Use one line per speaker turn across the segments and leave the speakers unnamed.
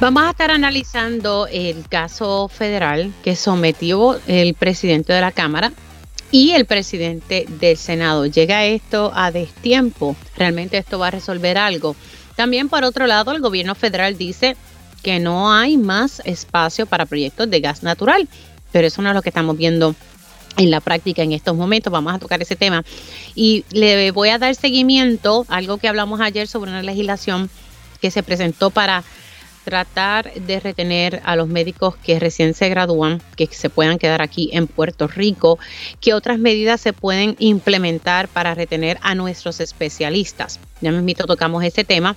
Vamos a estar analizando el caso federal que sometió el presidente de la Cámara y el presidente del Senado. Llega esto a destiempo. ¿Realmente esto va a resolver algo? También por otro lado, el gobierno federal dice que no hay más espacio para proyectos de gas natural, pero eso no es lo que estamos viendo en la práctica en estos momentos. Vamos a tocar ese tema. Y le voy a dar seguimiento a algo que hablamos ayer sobre una legislación que se presentó para tratar de retener a los médicos que recién se gradúan, que se puedan quedar aquí en Puerto Rico, qué otras medidas se pueden implementar para retener a nuestros especialistas. Ya mismo tocamos ese tema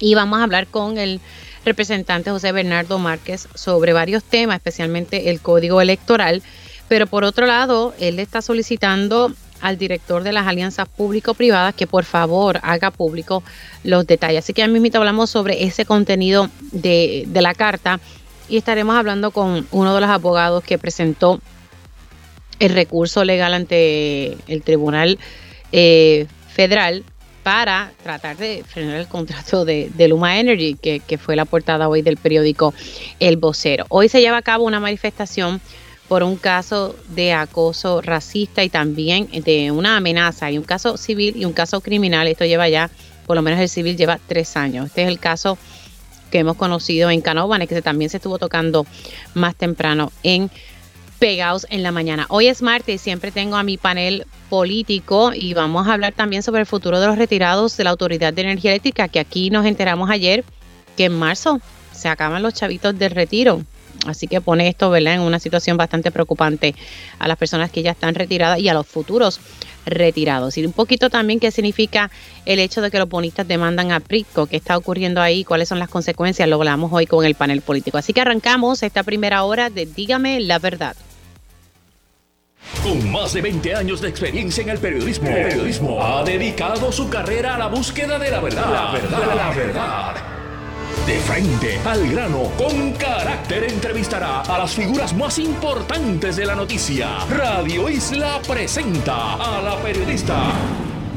y vamos a hablar con el representante José Bernardo Márquez sobre varios temas, especialmente el código electoral. Pero por otro lado, él está solicitando al director de las alianzas público-privadas que por favor haga público los detalles. Así que a mismo hablamos sobre ese contenido de, la carta y estaremos hablando con uno de los abogados que presentó el recurso legal ante el Tribunal eh, Federal para tratar de frenar el contrato de, Luma Energy, que, que, fue la portada hoy del periódico El Vocero. Hoy se lleva a cabo una manifestación por un caso de acoso racista y también de una amenaza. Hay un caso civil y un caso criminal. Esto lleva ya, por lo menos el civil lleva tres años. Este es el caso que hemos conocido en Canóvanes, que también se estuvo tocando más temprano en Pegados en la Mañana. Hoy es martes y siempre tengo a mi panel político y vamos a hablar también sobre el futuro de los retirados de la Autoridad de Energía Eléctrica, que aquí nos enteramos ayer que en marzo se acaban los chavitos del retiro. Así que pone esto en una situación bastante preocupante a las personas que ya están retiradas y a los futuros retirados. Y un poquito también qué significa el hecho de que los bonistas demandan a PRICO, qué está ocurriendo ahí, cuáles son las consecuencias, lo hablamos hoy con el panel político. Así que arrancamos esta primera hora de Dígame la verdad.
Con más de 20 años de experiencia en el periodismo, periodismo ha dedicado su carrera a la búsqueda de la verdad. La verdad, la verdad. De frente al grano, con carácter entrevistará a las figuras más importantes de la noticia. Radio Isla presenta a la periodista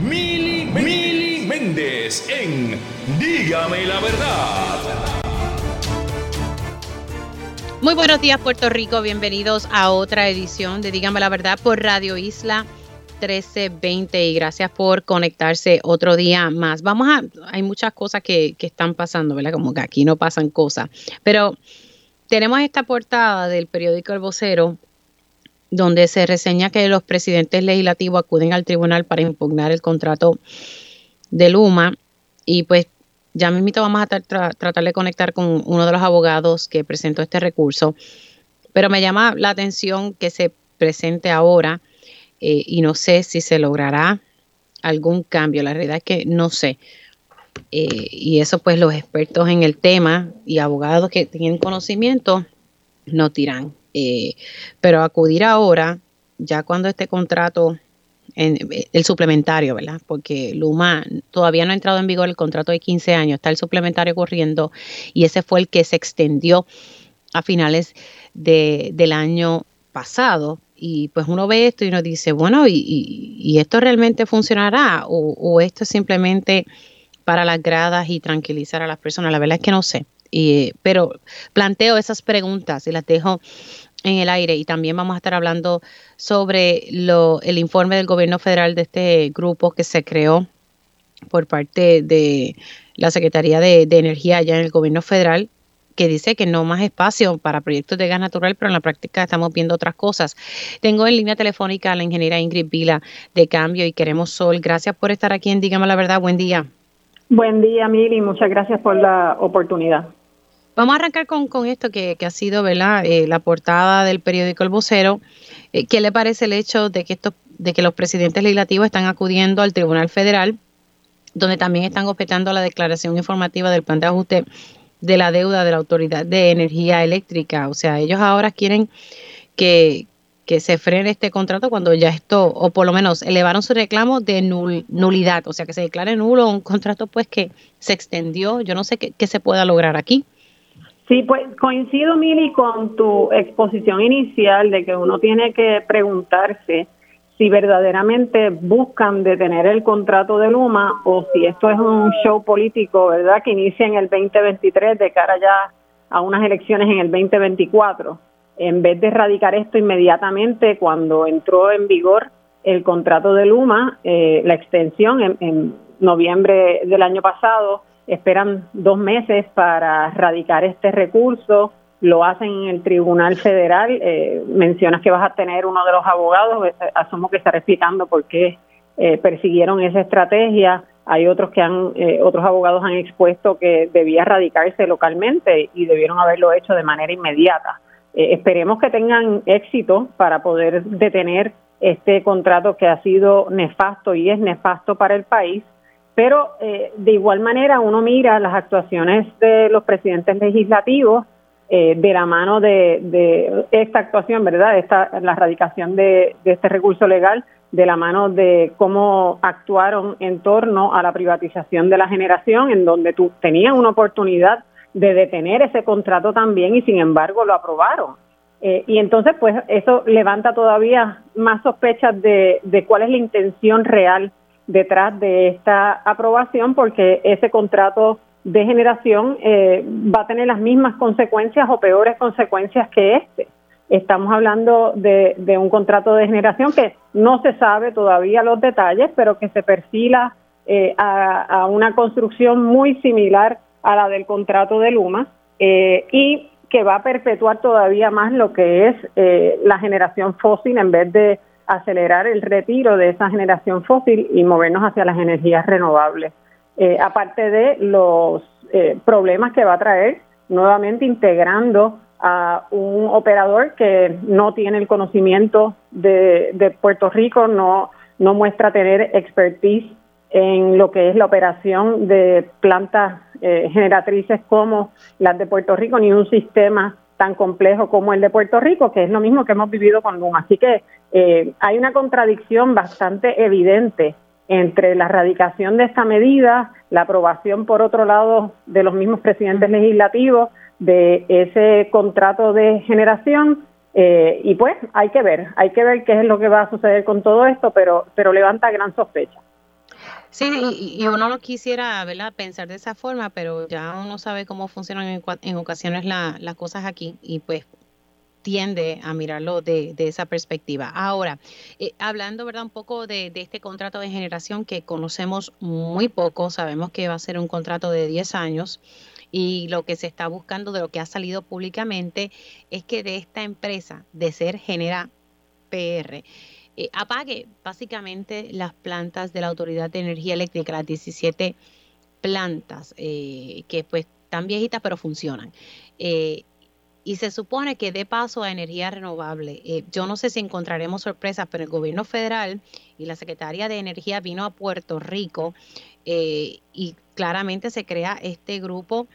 Mili, Mili Méndez en Dígame la verdad.
Muy buenos días Puerto Rico, bienvenidos a otra edición de Dígame la verdad por Radio Isla 1320 y gracias por conectarse otro día más. Vamos a, hay muchas cosas que, están pasando, ¿verdad? Como que aquí no pasan cosas, pero tenemos esta portada del periódico El Vocero donde se reseña que los presidentes legislativos acuden al tribunal para impugnar el contrato de Luma y pues ya mismo vamos a tratar de conectar con uno de los abogados que presentó este recurso, pero me llama la atención que se presente ahora eh, y no sé si se logrará algún cambio. La realidad es que no sé. Eh, y eso pues los expertos en el tema y abogados que tienen conocimiento no tiran. Eh, pero acudir ahora, ya cuando este contrato, en, el suplementario, ¿verdad? Porque Luma todavía no ha entrado en vigor el contrato de 15 años, está el suplementario corriendo y ese fue el que se extendió a finales de, del año pasado y pues uno ve esto y uno dice, bueno, ¿y, esto realmente funcionará? O, esto es simplemente para las gradas y tranquilizar a las personas? La verdad es que no sé. Pero planteo esas preguntas y las dejo en el aire y también vamos a estar hablando sobre lo, el informe del gobierno federal de este grupo que se creó por parte de la Secretaría de, de Energía allá en el gobierno federal que dice que no más espacio para proyectos de gas natural, pero en la práctica estamos viendo otras cosas. Tengo en línea telefónica a la ingeniera Ingrid Vila de Cambio y Queremos Sol. Gracias por estar aquí en Dígame la Verdad. Buen día.
Buen día, Mili. Muchas gracias por la oportunidad.
Vamos a arrancar con, con esto que, ha sido ¿verdad? Eh, la portada del periódico El Vocero. Eh, ¿Qué le parece el hecho de que, esto, de que los presidentes legislativos están acudiendo al Tribunal Federal, donde también están objetando la declaración informativa del plan de ajuste de la deuda de la Autoridad de Energía Eléctrica. O sea, ellos ahora quieren que, se frene este contrato cuando ya esto, o por lo menos elevaron su reclamo de nulidad, o sea, que se declare nulo un contrato pues que se extendió. Yo no sé qué, qué se pueda lograr aquí.
Sí, pues coincido, Mili, con tu exposición inicial de que uno tiene que preguntarse si verdaderamente buscan detener el contrato de Luma o si esto es un show político, ¿verdad? Que inicia en el 2023 de cara ya a unas elecciones en el 2024, en vez de erradicar esto inmediatamente cuando entró en vigor el contrato de Luma, eh, la extensión en, noviembre del año pasado, esperan dos meses para erradicar este recurso, lo hacen en el Tribunal Federal, eh, mencionas que vas a tener uno de los abogados, eh, asumo que estará explicando por qué persiguieron esa estrategia, hay otros que han, otros abogados han expuesto que debía erradicarse localmente y debieron haberlo hecho de manera inmediata. esperemos que tengan éxito para poder detener este contrato que ha sido nefasto y es nefasto para el país, pero eh, de igual manera uno mira las actuaciones de los presidentes legislativos eh, de la mano de, esta actuación, ¿verdad? Esta, la erradicación de, este recurso legal, de la mano de cómo actuaron en torno a la privatización de la generación, en donde tú tenías una oportunidad de detener ese contrato también y sin embargo lo aprobaron. Eh, y entonces, pues eso levanta todavía más sospechas de, cuál es la intención real detrás de esta aprobación, porque ese contrato de generación eh, va a tener las mismas consecuencias o peores consecuencias que este. Estamos hablando de, un contrato de generación que no se sabe todavía los detalles, pero que se perfila eh, a, una construcción muy similar a la del contrato de Luma. y que va a perpetuar todavía más lo que es eh, la generación fósil en vez de acelerar el retiro de esa generación fósil y movernos hacia las energías renovables. Eh, aparte de los eh, problemas que va a traer nuevamente integrando a un operador que no tiene el conocimiento de, de Puerto Rico, no, no muestra tener expertise en lo que es la operación de plantas eh, generatrices como las de Puerto Rico, ni un sistema tan complejo como el de Puerto Rico, que es lo mismo que hemos vivido con Luma. Así que eh, hay una contradicción bastante evidente entre la radicación de esta medida, la aprobación, por otro lado, de los mismos presidentes legislativos de ese contrato de generación. Eh, y pues hay que ver, hay que ver qué es lo que va a suceder con todo esto, pero, pero levanta gran sospecha.
Sí, y, uno no quisiera ¿verdad? pensar de esa forma, pero ya uno sabe cómo funcionan en, ocasiones las cosas aquí y pues tiende a mirarlo de, esa perspectiva. Ahora, eh, hablando verdad un poco de, este contrato de generación que conocemos muy poco, sabemos que va a ser un contrato de 10 años y lo que se está buscando de lo que ha salido públicamente es que de esta empresa, de ser Genera PR, eh, apague básicamente las plantas de la Autoridad de Energía Eléctrica, las 17 plantas eh, que pues están viejitas pero funcionan. Y se supone que dé paso a energía renovable. yo no sé si encontraremos sorpresas, pero el gobierno federal y la Secretaría de Energía vino a Puerto Rico y claramente se crea este grupo,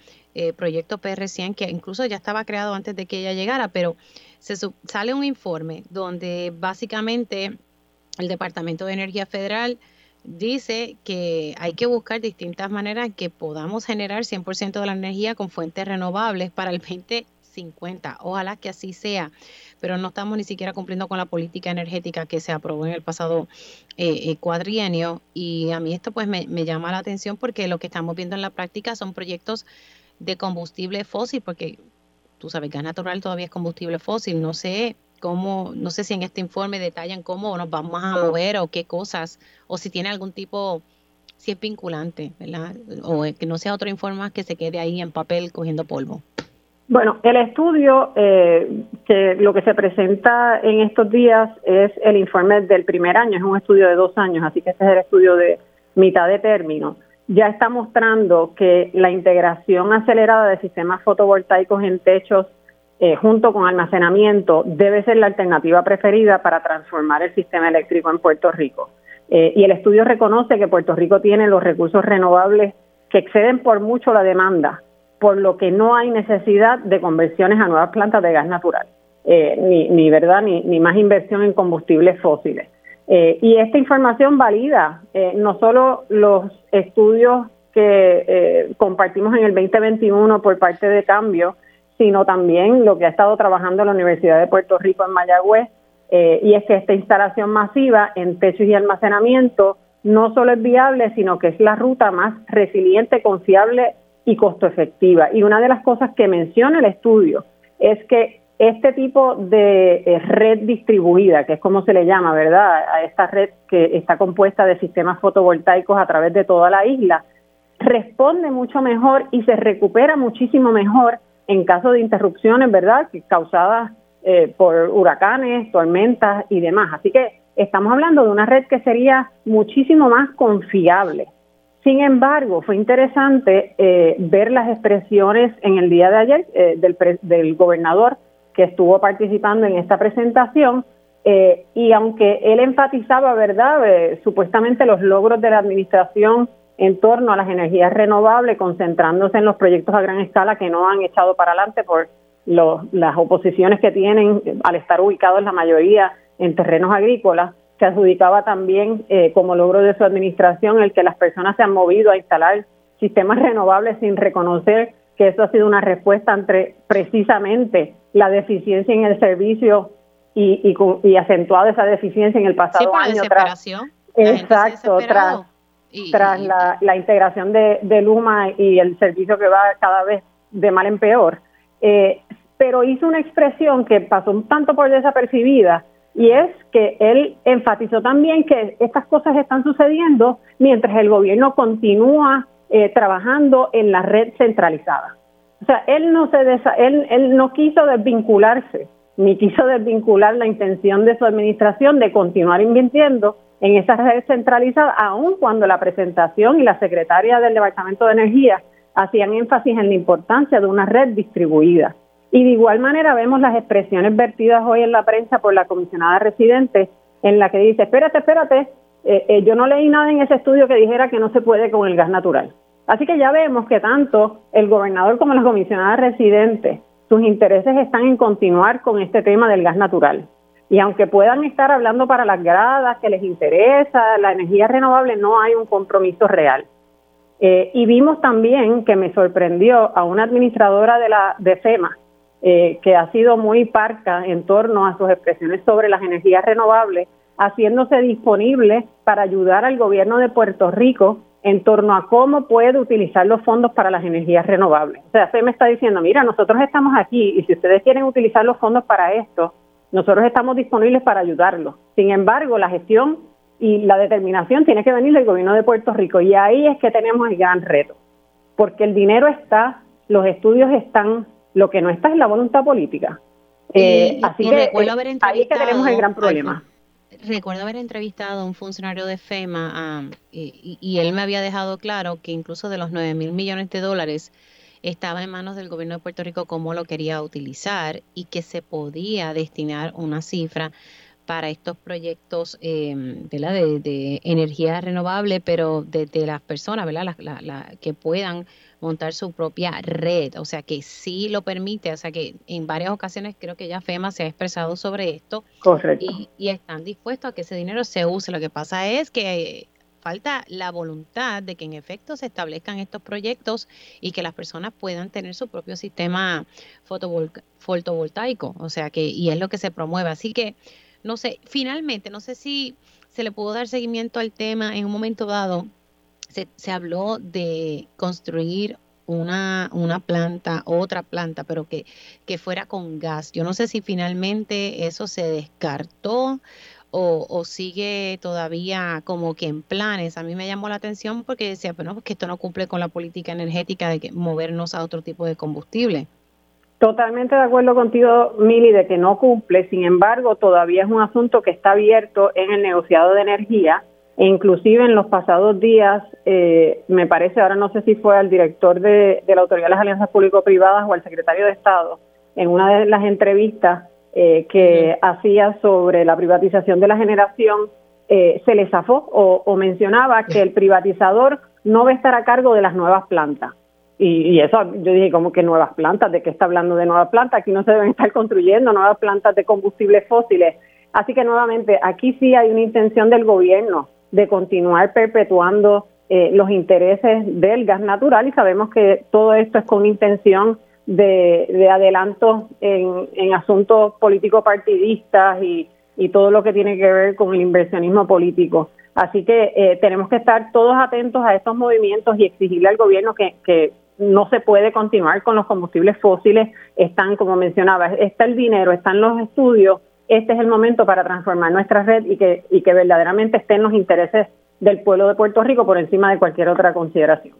Proyecto PR100, que incluso ya estaba creado antes de que ella llegara, pero se sale un informe donde básicamente el Departamento de Energía Federal dice que hay que buscar distintas maneras que podamos generar 100% de la energía con fuentes renovables para el 2050. Ojalá que así sea, pero no estamos ni siquiera cumpliendo con la política energética que se aprobó en el pasado eh, eh, cuadrienio y a mí esto pues me, me llama la atención porque lo que estamos viendo en la práctica son proyectos de combustible fósil, porque tú sabes, gas natural todavía es combustible fósil, no sé cómo, no sé si en este informe detallan cómo nos vamos a mover o qué cosas, o si tiene algún tipo, si es vinculante, ¿verdad? O que no sea otro informe más que se quede ahí en papel cogiendo polvo.
Bueno, el estudio, eh, que lo que se presenta en estos días es el informe del primer año, es un estudio de dos años, así que este es el estudio de mitad de término ya está mostrando que la integración acelerada de sistemas fotovoltaicos en techos eh, junto con almacenamiento debe ser la alternativa preferida para transformar el sistema eléctrico en Puerto Rico. Eh, y el estudio reconoce que Puerto Rico tiene los recursos renovables que exceden por mucho la demanda, por lo que no hay necesidad de conversiones a nuevas plantas de gas natural, eh, ni, ni, verdad ni, ni más inversión en combustibles fósiles. Eh, y esta información valida eh, no solo los estudios que eh, compartimos en el 2021 por parte de Cambio, sino también lo que ha estado trabajando la Universidad de Puerto Rico en Mayagüez, y es que esta instalación masiva en techos y almacenamiento no solo es viable, sino que es la ruta más resiliente, confiable y costo efectiva. Y una de las cosas que menciona el estudio es que este tipo de eh, red distribuida, que es como se le llama, ¿verdad? A esta red que está compuesta de sistemas fotovoltaicos a través de toda la isla, responde mucho mejor y se recupera muchísimo mejor en caso de interrupciones, ¿verdad? Causadas eh, por huracanes, tormentas y demás. Así que estamos hablando de una red que sería muchísimo más confiable. Sin embargo, fue interesante eh, ver las expresiones en el día de ayer eh, del, gobernador que estuvo participando en esta presentación eh, y aunque él enfatizaba, ¿verdad?, supuestamente los logros de la administración en torno a las energías renovables, concentrándose en los proyectos a gran escala que no han echado para adelante por las oposiciones que tienen al estar ubicados la mayoría en terrenos agrícolas, se adjudicaba también eh, como logro de su administración el que las personas se han movido a instalar sistemas renovables sin reconocer que eso ha sido una respuesta entre precisamente la deficiencia en el servicio y, y, acentuada esa deficiencia en el pasado año
tras
exacto tras, tras la, la, integración de, de, Luma y el servicio que va cada vez de mal en peor. Eh, pero hizo una expresión que pasó un tanto por desapercibida y es que él enfatizó también que estas cosas están sucediendo mientras el gobierno continúa eh, trabajando en la red centralizada. O sea, él no se él, él no quiso desvincularse ni quiso desvincular la intención de su administración de continuar invirtiendo en esa red centralizada, aun cuando la presentación y la secretaria del Departamento de Energía hacían énfasis en la importancia de una red distribuida. Y de igual manera vemos las expresiones vertidas hoy en la prensa por la comisionada residente, en la que dice, espérate, espérate, eh, eh, yo no leí nada en ese estudio que dijera que no se puede con el gas natural. Así que ya vemos que tanto el gobernador como la comisionada residente, sus intereses están en continuar con este tema del gas natural. Y aunque puedan estar hablando para las gradas, que les interesa la energía renovable, no hay un compromiso real. Eh, y vimos también que me sorprendió a una administradora de la de FEMA eh, que ha sido muy parca en torno a sus expresiones sobre las energías renovables, haciéndose disponible para ayudar al gobierno de Puerto Rico en torno a cómo puede utilizar los fondos para las energías renovables. O sea, se me está diciendo, mira, nosotros estamos aquí y si ustedes quieren utilizar los fondos para esto, nosotros estamos disponibles para ayudarlos. Sin embargo, la gestión y la determinación tiene que venir del gobierno de Puerto Rico y ahí es que tenemos el gran reto, porque el dinero está, los estudios están, lo que no está es la voluntad política.
Eh, así que eh,
ahí es que tenemos el gran problema.
recuerdo haber entrevistado a un funcionario de FEMA y, él me había dejado claro que incluso de los 9 mil millones de dólares estaba en manos del gobierno de Puerto Rico cómo lo quería utilizar y que se podía destinar una cifra para estos proyectos eh, de, de, energía renovable, pero de, las personas ¿verdad? La, que puedan montar su propia red, o sea que sí lo permite, o sea que en varias ocasiones creo que ya FEMA se ha expresado sobre esto
Correcto.
Y, están dispuestos a que ese dinero se use. Lo que pasa es que falta la voluntad de que en efecto se establezcan estos proyectos y que las personas puedan tener su propio sistema fotovoltaico, o sea que y es lo que se promueve. Así que no sé, finalmente, no sé si se le pudo dar seguimiento al tema en un momento dado. Se, se habló de construir una, una planta, otra planta, pero que, que fuera con gas. Yo no sé si finalmente eso se descartó o, sigue todavía como que en planes. A mí me llamó la atención porque decía, pero no, que esto no cumple con la política energética de que movernos a otro tipo de combustible.
Totalmente de acuerdo contigo, Mili, de que no cumple. Sin embargo, todavía es un asunto que está abierto en el negociado de energía e inclusive en los pasados días, eh, me parece, ahora no sé si fue al director de, la Autoridad de las Alianzas Público-Privadas o al secretario de Estado, en una de las entrevistas eh, que hacía sobre la privatización de la generación, eh, se le zafó o mencionaba que el privatizador no va a estar a cargo de las nuevas plantas y, eso, yo dije, como que nuevas plantas? ¿De qué está hablando de nuevas plantas? Aquí no se deben estar construyendo nuevas plantas de combustibles fósiles. Así que nuevamente, aquí sí hay una intención del gobierno de continuar perpetuando eh, los intereses del gas natural y sabemos que todo esto es con intención de, de adelanto en, en asuntos políticos partidistas y, y todo lo que tiene que ver con el inversionismo político. Así que eh, tenemos que estar todos atentos a estos movimientos y exigirle al gobierno que, que no se puede continuar con los combustibles fósiles, están, como mencionaba, está el dinero, están los estudios, este es el momento para transformar nuestra red y que, y que verdaderamente estén los intereses del pueblo de Puerto Rico por encima de cualquier otra consideración.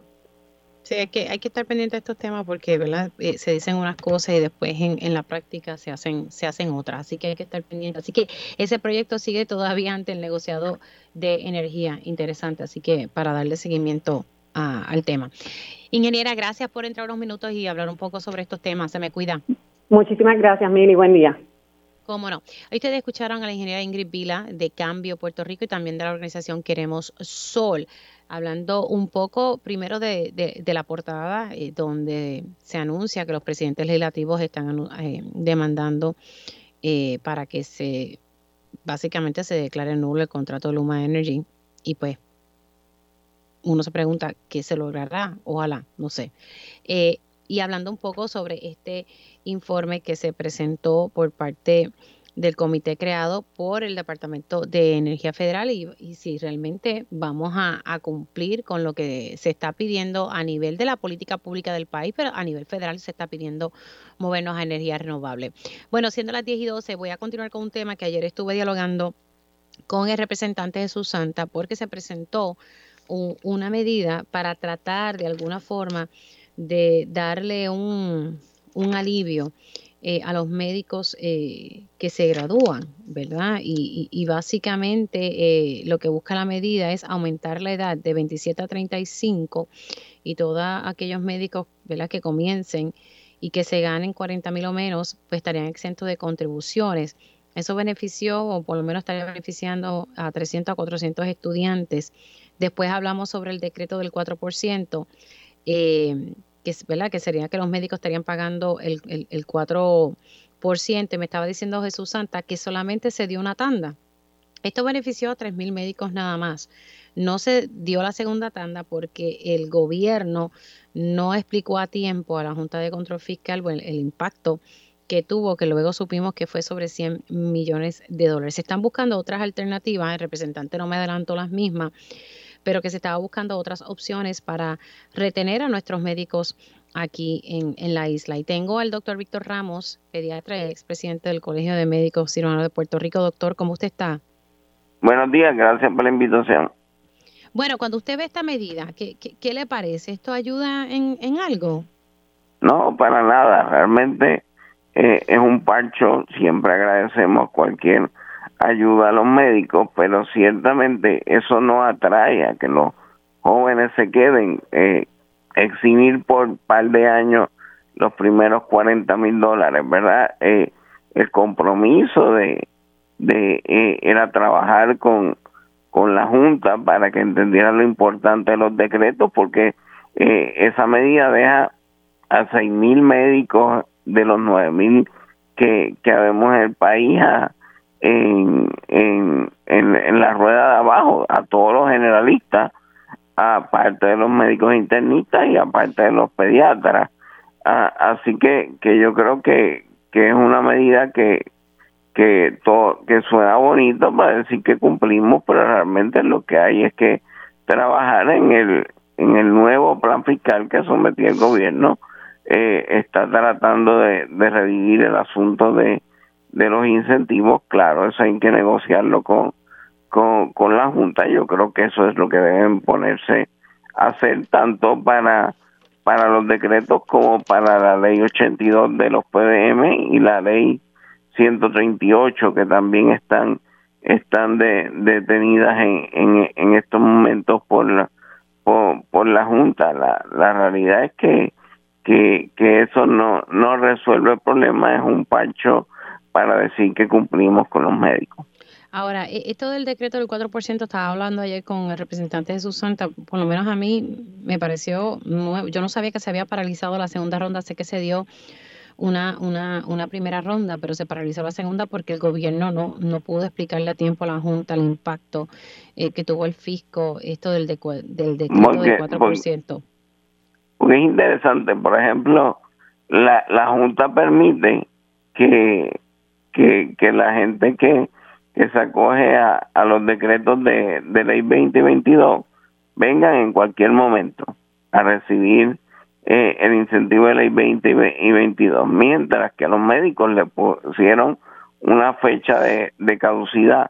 Sí, hay que, hay que estar pendiente de estos temas porque ¿verdad? Eh, se dicen unas cosas y después en, en, la práctica se hacen, se hacen otras. Así que hay que estar pendiente. Así que ese proyecto sigue todavía ante el negociado de energía. Interesante. Así que para darle seguimiento al tema. Ingeniera, gracias por entrar unos minutos y hablar un poco sobre estos temas. Se me cuida.
Muchísimas gracias, Mili. Buen día.
Cómo no. Hoy ustedes escucharon a la ingeniera Ingrid Vila de Cambio Puerto Rico y también de la organización Queremos Sol, hablando un poco primero de, la portada eh, donde se anuncia que los presidentes legislativos están eh, demandando eh, para que se básicamente se declare nulo el contrato de Luma Energy y pues uno se pregunta qué se logrará, ojalá, no sé. Y hablando un poco sobre este informe que se presentó por parte del comité creado por el Departamento de Energía Federal y, si realmente vamos a, cumplir con lo que se está pidiendo a nivel de la política pública del país, pero a nivel federal se está pidiendo movernos a energía renovable. Bueno, siendo las 10 y 12, voy a continuar con un tema que ayer estuve dialogando con el representante de Susanta porque se presentó una medida para tratar de alguna forma de darle un, alivio eh, a los médicos eh, que se gradúan, ¿verdad? Y, básicamente eh, lo que busca la medida es aumentar la edad de 27 a 35 y todos aquellos médicos, ¿verdad? Que comiencen y que se ganen 40 mil o menos, pues estarían exentos de contribuciones. Eso benefició, o por lo menos estaría beneficiando a 300 a 400 estudiantes Después hablamos sobre el decreto del 4%, eh, que, ¿verdad? que sería que los médicos estarían pagando el, el, 4%. Me estaba diciendo Jesús Santa que solamente se dio una tanda. Esto benefició a 3.000 médicos nada más. No se dio la segunda tanda porque el gobierno no explicó a tiempo a la Junta de Control Fiscal el, el impacto que tuvo, que luego supimos que fue sobre 100 millones de dólares. Se están buscando otras alternativas, el representante no me adelantó las mismas, pero que se estaba buscando otras opciones para retener a nuestros médicos aquí en, la isla. Y tengo al doctor Víctor Ramos, pediatra y expresidente del Colegio de Médicos Cirujanos de Puerto Rico. Doctor, ¿cómo usted está?
Buenos días, gracias por la invitación.
Bueno, cuando usted ve esta medida, ¿qué, qué, le parece? ¿Esto ayuda en, en algo?
No, para nada. Realmente eh, es un parcho. Siempre agradecemos cualquier ayuda a los médicos, pero ciertamente eso no atrae a que los jóvenes se queden, eh, eximir por un par de años los primeros 40 mil dólares, ¿verdad? Eh, el compromiso de, de eh, era trabajar con, con la Junta para que entendiera lo importante de los decretos, porque eh, esa medida deja a 6 mil médicos de los 9 mil que, que habemos en el país a, en, en, en, la rueda de abajo a todos los generalistas, aparte de los médicos internistas y aparte de los pediatras. así que, que yo creo que, que es una medida que, que, todo, que suena bonito para decir que cumplimos, pero realmente lo que hay es que trabajar en el, en el nuevo plan fiscal que sometió el gobierno. Eh, está tratando de, de revivir el asunto de de los incentivos, claro, eso hay que negociarlo con, con, con la Junta. Yo creo que eso es lo que deben ponerse a hacer tanto para, para los decretos como para la ley 82 de los PDM y la ley 138 que también están están de, detenidas en, en, estos momentos por la, por, por la Junta. La, la realidad es que, que, que eso no, no resuelve el problema, es un pancho para decir que cumplimos con los médicos.
Ahora, e, esto del decreto del 4%, estaba hablando ayer con el representante de Susanta, por lo menos a mí me pareció nuevo. Yo no sabía que se había paralizado la segunda ronda, sé que se dio una, una, una primera ronda, pero se paralizó la segunda porque el gobierno no, no pudo explicarle a tiempo a la Junta el impacto eh, que tuvo el fisco, esto del, del decreto del 4%.
Porque es interesante, por ejemplo, la, la Junta permite que que, que la gente que, que se acoge a, a los decretos de, de ley 2022 vengan en cualquier momento a recibir eh, el incentivo de ley 20 y 22, mientras que a los médicos le pusieron una fecha de, caducidad.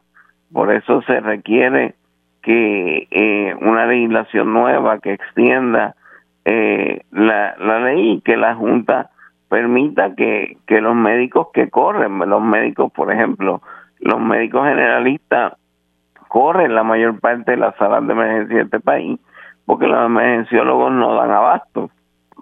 Por eso se requiere que eh, una legislación nueva que extienda eh, la, la ley y que la Junta permita que, que los médicos que corren, los médicos, por ejemplo, los médicos generalistas corren la mayor parte de las salas de emergencia de este país, porque los emergenciólogos no dan abasto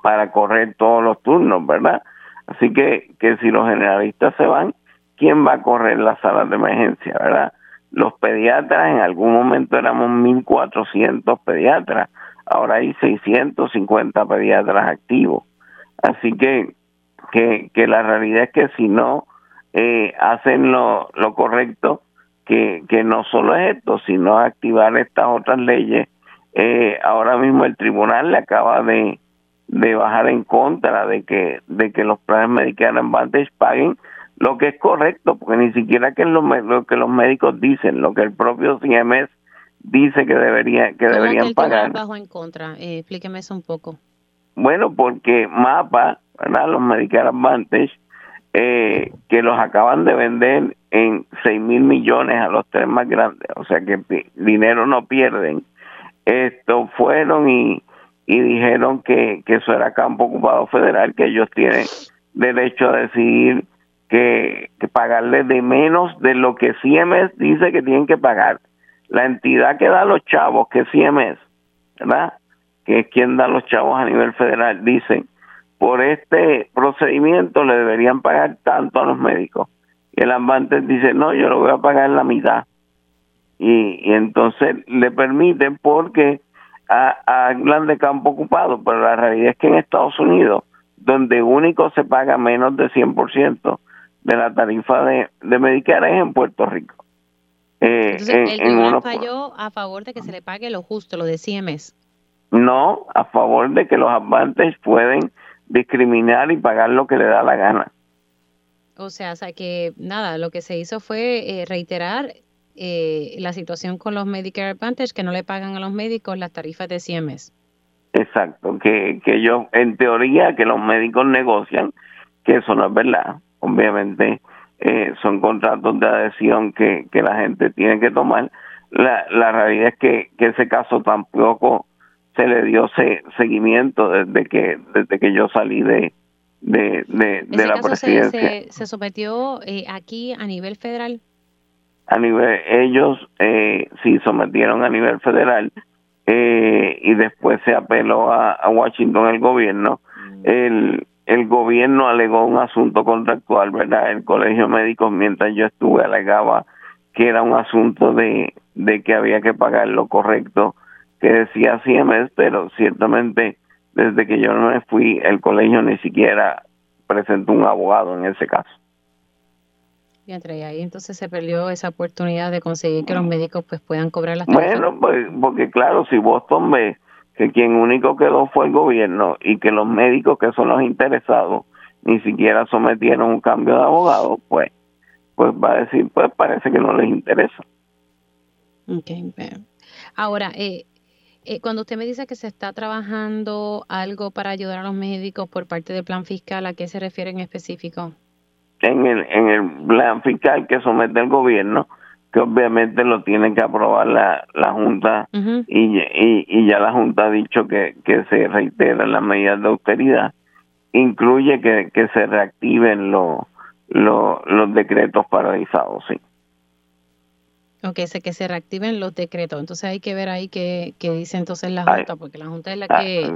para correr todos los turnos, ¿verdad? Así que, que si los generalistas se van, ¿quién va a correr las salas de emergencia, verdad? Los pediatras, en algún momento éramos 1.400 pediatras, ahora hay 650 pediatras activos. Así que, que, que la realidad es que si no eh, hacen lo, lo correcto, que, que no solo es esto, sino activar estas otras leyes. Eh, ahora mismo el tribunal le acaba de, de bajar en contra de que de que los planes Medicare Advantage paguen lo que es correcto, porque ni siquiera que lo, lo que los médicos dicen, lo que el propio CMS dice que debería que deberían pagar.
Bajo en contra, eh, explíqueme eso un poco.
Bueno, porque MAPA, ¿verdad? Los Medicare Advantage eh, que los acaban de vender en 6 mil millones a los tres más grandes, o sea que dinero no pierden. Esto fueron y, y dijeron que, que eso era campo ocupado federal, que ellos tienen derecho a decidir que, que pagarle de menos de lo que CMS dice que tienen que pagar. La entidad que da los chavos, que es CMS, ¿verdad? Que es quien da los chavos a nivel federal, dicen por este procedimiento le deberían pagar tanto a los médicos. Y el ambante dice, no, yo lo voy a pagar la mitad. Y, entonces le permiten porque a, plan de campo ocupado, pero la realidad es que en Estados Unidos, donde único se paga menos de 100% de la tarifa de, de Medicare es en Puerto Rico.
Eh, Entonces, el falló a favor de que se le pague lo justo, lo de CMS.
No, a favor de que los avantes pueden discriminar y pagar lo que le da la gana.
O sea, o sea que nada, lo que se hizo fue eh, reiterar eh, la situación con los Medicare Advantage, que no le pagan a los médicos las tarifas de CMS.
Exacto, que, que ellos, en teoría, que los médicos negocian, que eso no es verdad. Obviamente, eh, son contratos de adhesión que, que la gente tiene que tomar. La, la realidad es que, que ese caso tampoco se le dio seguimiento desde que desde que yo salí de de, de, la presidencia.
Se, sometió eh, aquí a nivel federal?
A nivel, ellos eh, sí sometieron a nivel federal eh, y después se apeló a, Washington el gobierno. Mm. El, el gobierno alegó un asunto contractual, ¿verdad? El colegio médico, mientras yo estuve, alegaba que era un asunto de, de que había que pagar lo correcto que decía CMS, pero ciertamente desde que yo no me fui, el colegio ni siquiera presentó un abogado en ese caso.
Y entre ahí entonces se perdió esa oportunidad de conseguir que los médicos pues puedan cobrar las
Bueno, pues, porque claro, si Boston ve que quien único quedó fue el gobierno y que los médicos que son los interesados ni siquiera sometieron un cambio de abogado, pues pues va a decir, pues parece que no les interesa.
Okay, Ahora, eh, eh, cuando usted me dice que se está trabajando algo para ayudar a los médicos por parte del plan fiscal, ¿a qué se refiere en específico?
En el, en el plan fiscal que somete el gobierno, que obviamente lo tiene que aprobar la, la Junta y, y, ya la Junta ha dicho que, que se reiteran las medidas de austeridad, incluye que, que se reactiven los, los, los decretos paralizados, sí.
Ok, sé que se reactiven los decretos. Entonces hay que ver ahí qué, dice entonces la Junta, porque la Junta es la que...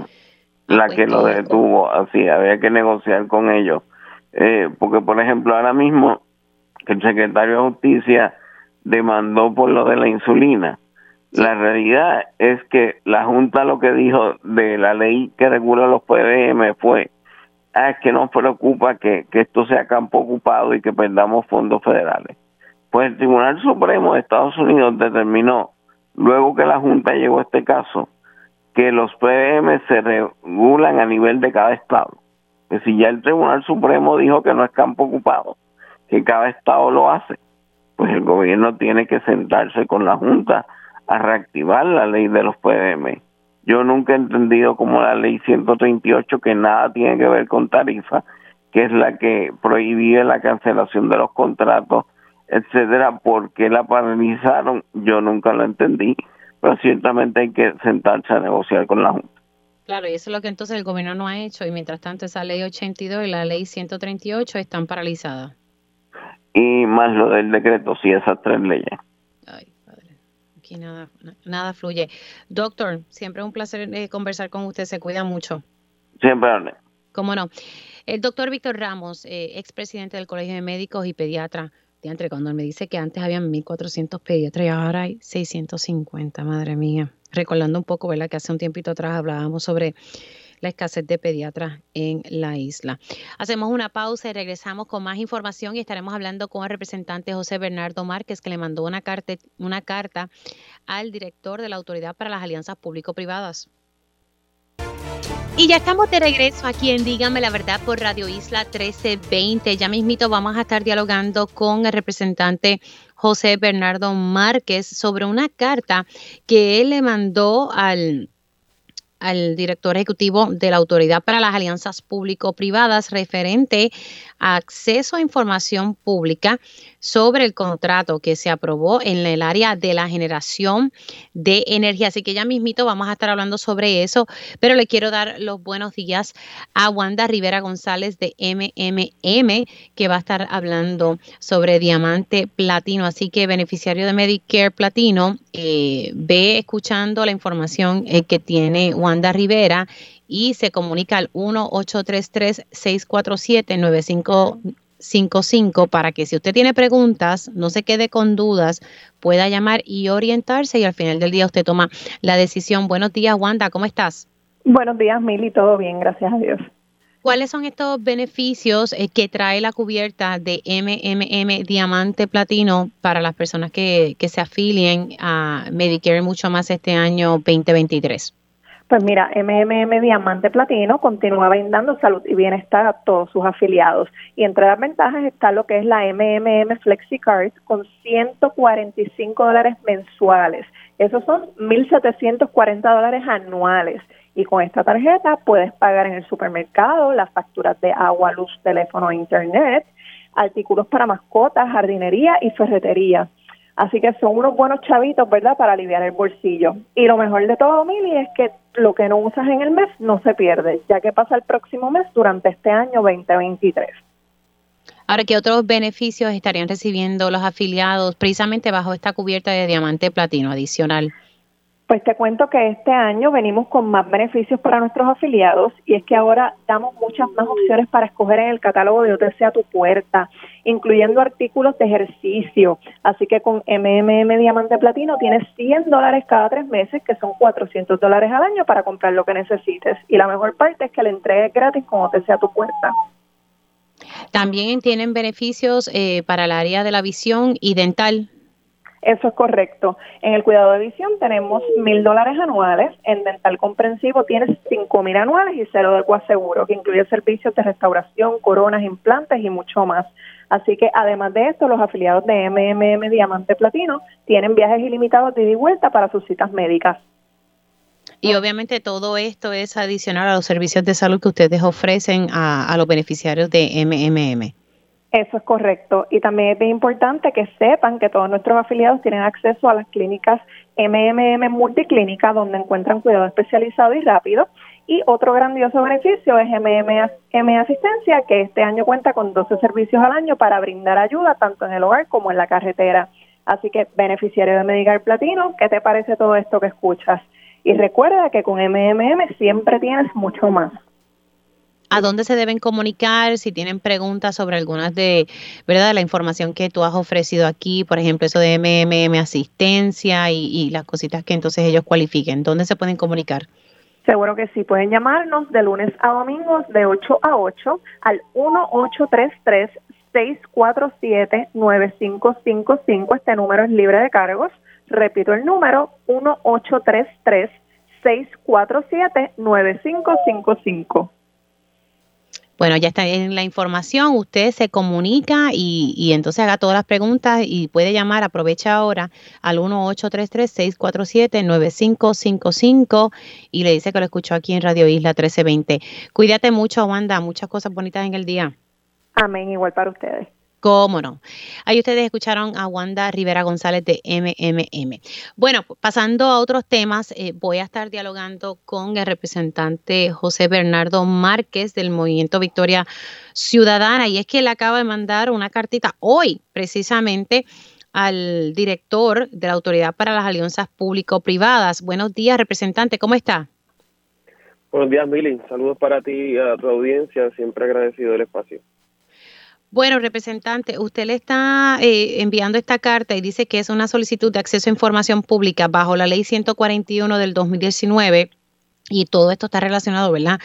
La que lo detuvo, así, había que negociar con ellos. Eh, porque, por ejemplo, ahora mismo el secretario de Justicia demandó por lo de la insulina. La realidad es que la Junta lo que dijo de la ley que regula los PBM fue, ah, es que nos preocupa que, que esto sea campo ocupado y que perdamos fondos federales. Pues el Tribunal Supremo de Estados Unidos determinó, luego que la Junta llegó a este caso, que los PM se regulan a nivel de cada estado. Que si ya el Tribunal Supremo dijo que no es campo ocupado, que cada estado lo hace, pues el gobierno tiene que sentarse con la Junta a reactivar la ley de los PM. Yo nunca he entendido como la ley 138, que nada tiene que ver con tarifa, que es la que prohíbe la cancelación de los contratos, etcétera, ¿por qué la paralizaron? Yo nunca lo entendí, pero ciertamente hay que sentarse a negociar con la Junta.
Claro, y eso es lo que entonces el gobierno no ha hecho, y mientras tanto esa ley 82 y la ley 138 están paralizadas.
Y más lo del decreto, sí, esas tres leyes.
Ay, padre, aquí nada, nada fluye. Doctor, siempre un placer eh, conversar con usted, se cuida mucho.
Siempre,
¿Cómo no? El doctor Víctor Ramos, eh, expresidente del Colegio de Médicos y Pediatra, entre cuando me dice que antes habían 1.400 pediatras y ahora hay 650, madre mía. Recordando un poco, ¿verdad? Que hace un tiempito atrás hablábamos sobre la escasez de pediatras en la isla. Hacemos una pausa y regresamos con más información y estaremos hablando con el representante José Bernardo Márquez, que le mandó una carta, una carta al director de la Autoridad para las Alianzas Público-Privadas. Y ya estamos de regreso aquí en Dígame la Verdad por Radio Isla 1320. Ya mismito vamos a estar dialogando con el representante José Bernardo Márquez sobre una carta que él le mandó al al director ejecutivo de la Autoridad para las Alianzas Público-Privadas referente a acceso a información pública sobre el contrato que se aprobó en el área de la generación de energía. Así que ya mismito vamos a estar hablando sobre eso, pero le quiero dar los buenos días a Wanda Rivera González de MMM, que va a estar hablando sobre diamante platino. Así que beneficiario de Medicare platino, eh, ve escuchando la información eh, que tiene Wanda Rivera y se comunica al 1-833-647-9555 para que si usted tiene preguntas, no se quede con dudas, pueda llamar y orientarse y al final del día usted toma la decisión. Buenos días, Wanda, ¿cómo estás?
Buenos días, Mili, todo bien, gracias a Dios.
¿Cuáles son estos beneficios eh, que trae la cubierta de MMM Diamante Platino para las personas que, que se afilien a Medicare mucho más este año 2023?
Pues mira, MMM Diamante Platino continúa brindando salud y bienestar a todos sus afiliados. Y entre las ventajas está lo que es la MMM FlexiCard con 145 dólares mensuales. Esos son 1.740 dólares anuales. Y con esta tarjeta puedes pagar en el supermercado las facturas de agua, luz, teléfono internet, artículos para mascotas, jardinería y ferretería. Así que son unos buenos chavitos, ¿verdad?, para aliviar el bolsillo. Y lo mejor de todo, Mili, es que lo que no usas en el mes no se pierde, ya que pasa el próximo mes durante este año 2023.
Ahora, ¿qué otros beneficios estarían recibiendo los afiliados precisamente bajo esta cubierta de diamante platino adicional?
Pues te cuento que este año venimos con más beneficios para nuestros afiliados y es que ahora damos muchas más opciones para escoger en el catálogo de OTC a tu puerta, incluyendo artículos de ejercicio. Así que con MMM Diamante Platino tienes 100 dólares cada tres meses, que son 400 dólares al año para comprar lo que necesites. Y la mejor parte es que la entrega es gratis con OTC a tu puerta.
También tienen beneficios eh, para el área de la visión y dental.
Eso es correcto. En el cuidado de visión tenemos mil dólares anuales. En dental comprensivo tienes cinco mil anuales y cero de coaseguro, que incluye servicios de restauración, coronas, implantes y mucho más. Así que además de esto, los afiliados de MMM Diamante Platino tienen viajes ilimitados de ida y vuelta para sus citas médicas.
Y obviamente todo esto es adicional a los servicios de salud que ustedes ofrecen a, a los beneficiarios de MMM.
Eso es correcto. Y también es bien importante que sepan que todos nuestros afiliados tienen acceso a las clínicas MMM Multiclínica, donde encuentran cuidado especializado y rápido. Y otro grandioso beneficio es MMM Asistencia, que este año cuenta con 12 servicios al año para brindar ayuda tanto en el hogar como en la carretera. Así que, beneficiario de Medical Platino, ¿qué te parece todo esto que escuchas? Y recuerda que con MMM siempre tienes mucho más
a dónde se deben comunicar si tienen preguntas sobre algunas de, ¿verdad? La información que tú has ofrecido aquí, por ejemplo, eso de MMM asistencia y, las cositas que entonces ellos cualifiquen. ¿Dónde se pueden comunicar?
Seguro que sí, pueden llamarnos de lunes a domingos de 8 a 8 al 1833 647 9555. Este número es libre de cargos. Repito el número 1833 647 9555.
Bueno, ya está en la información, usted se comunica y, entonces haga todas las preguntas y puede llamar, aprovecha ahora al 1-833-647-9555 y le dice que lo escuchó aquí en Radio Isla 1320. Cuídate mucho, Wanda, muchas cosas bonitas en el día.
Amén, igual para ustedes.
¿Cómo no? Ahí ustedes escucharon a Wanda Rivera González de MMM. Bueno, pasando a otros temas, eh, voy a estar dialogando con el representante José Bernardo Márquez del Movimiento Victoria Ciudadana y es que él acaba de mandar una cartita hoy precisamente al director de la Autoridad para las Alianzas Público-Privadas. Buenos días, representante, ¿cómo está?
Buenos días, Mili. Saludos para ti y a tu audiencia. Siempre agradecido el espacio.
Bueno, representante, usted le está eh, enviando esta carta y dice que es una solicitud de acceso a información pública bajo la ley 141 del 2019 y todo esto está relacionado, ¿verdad?,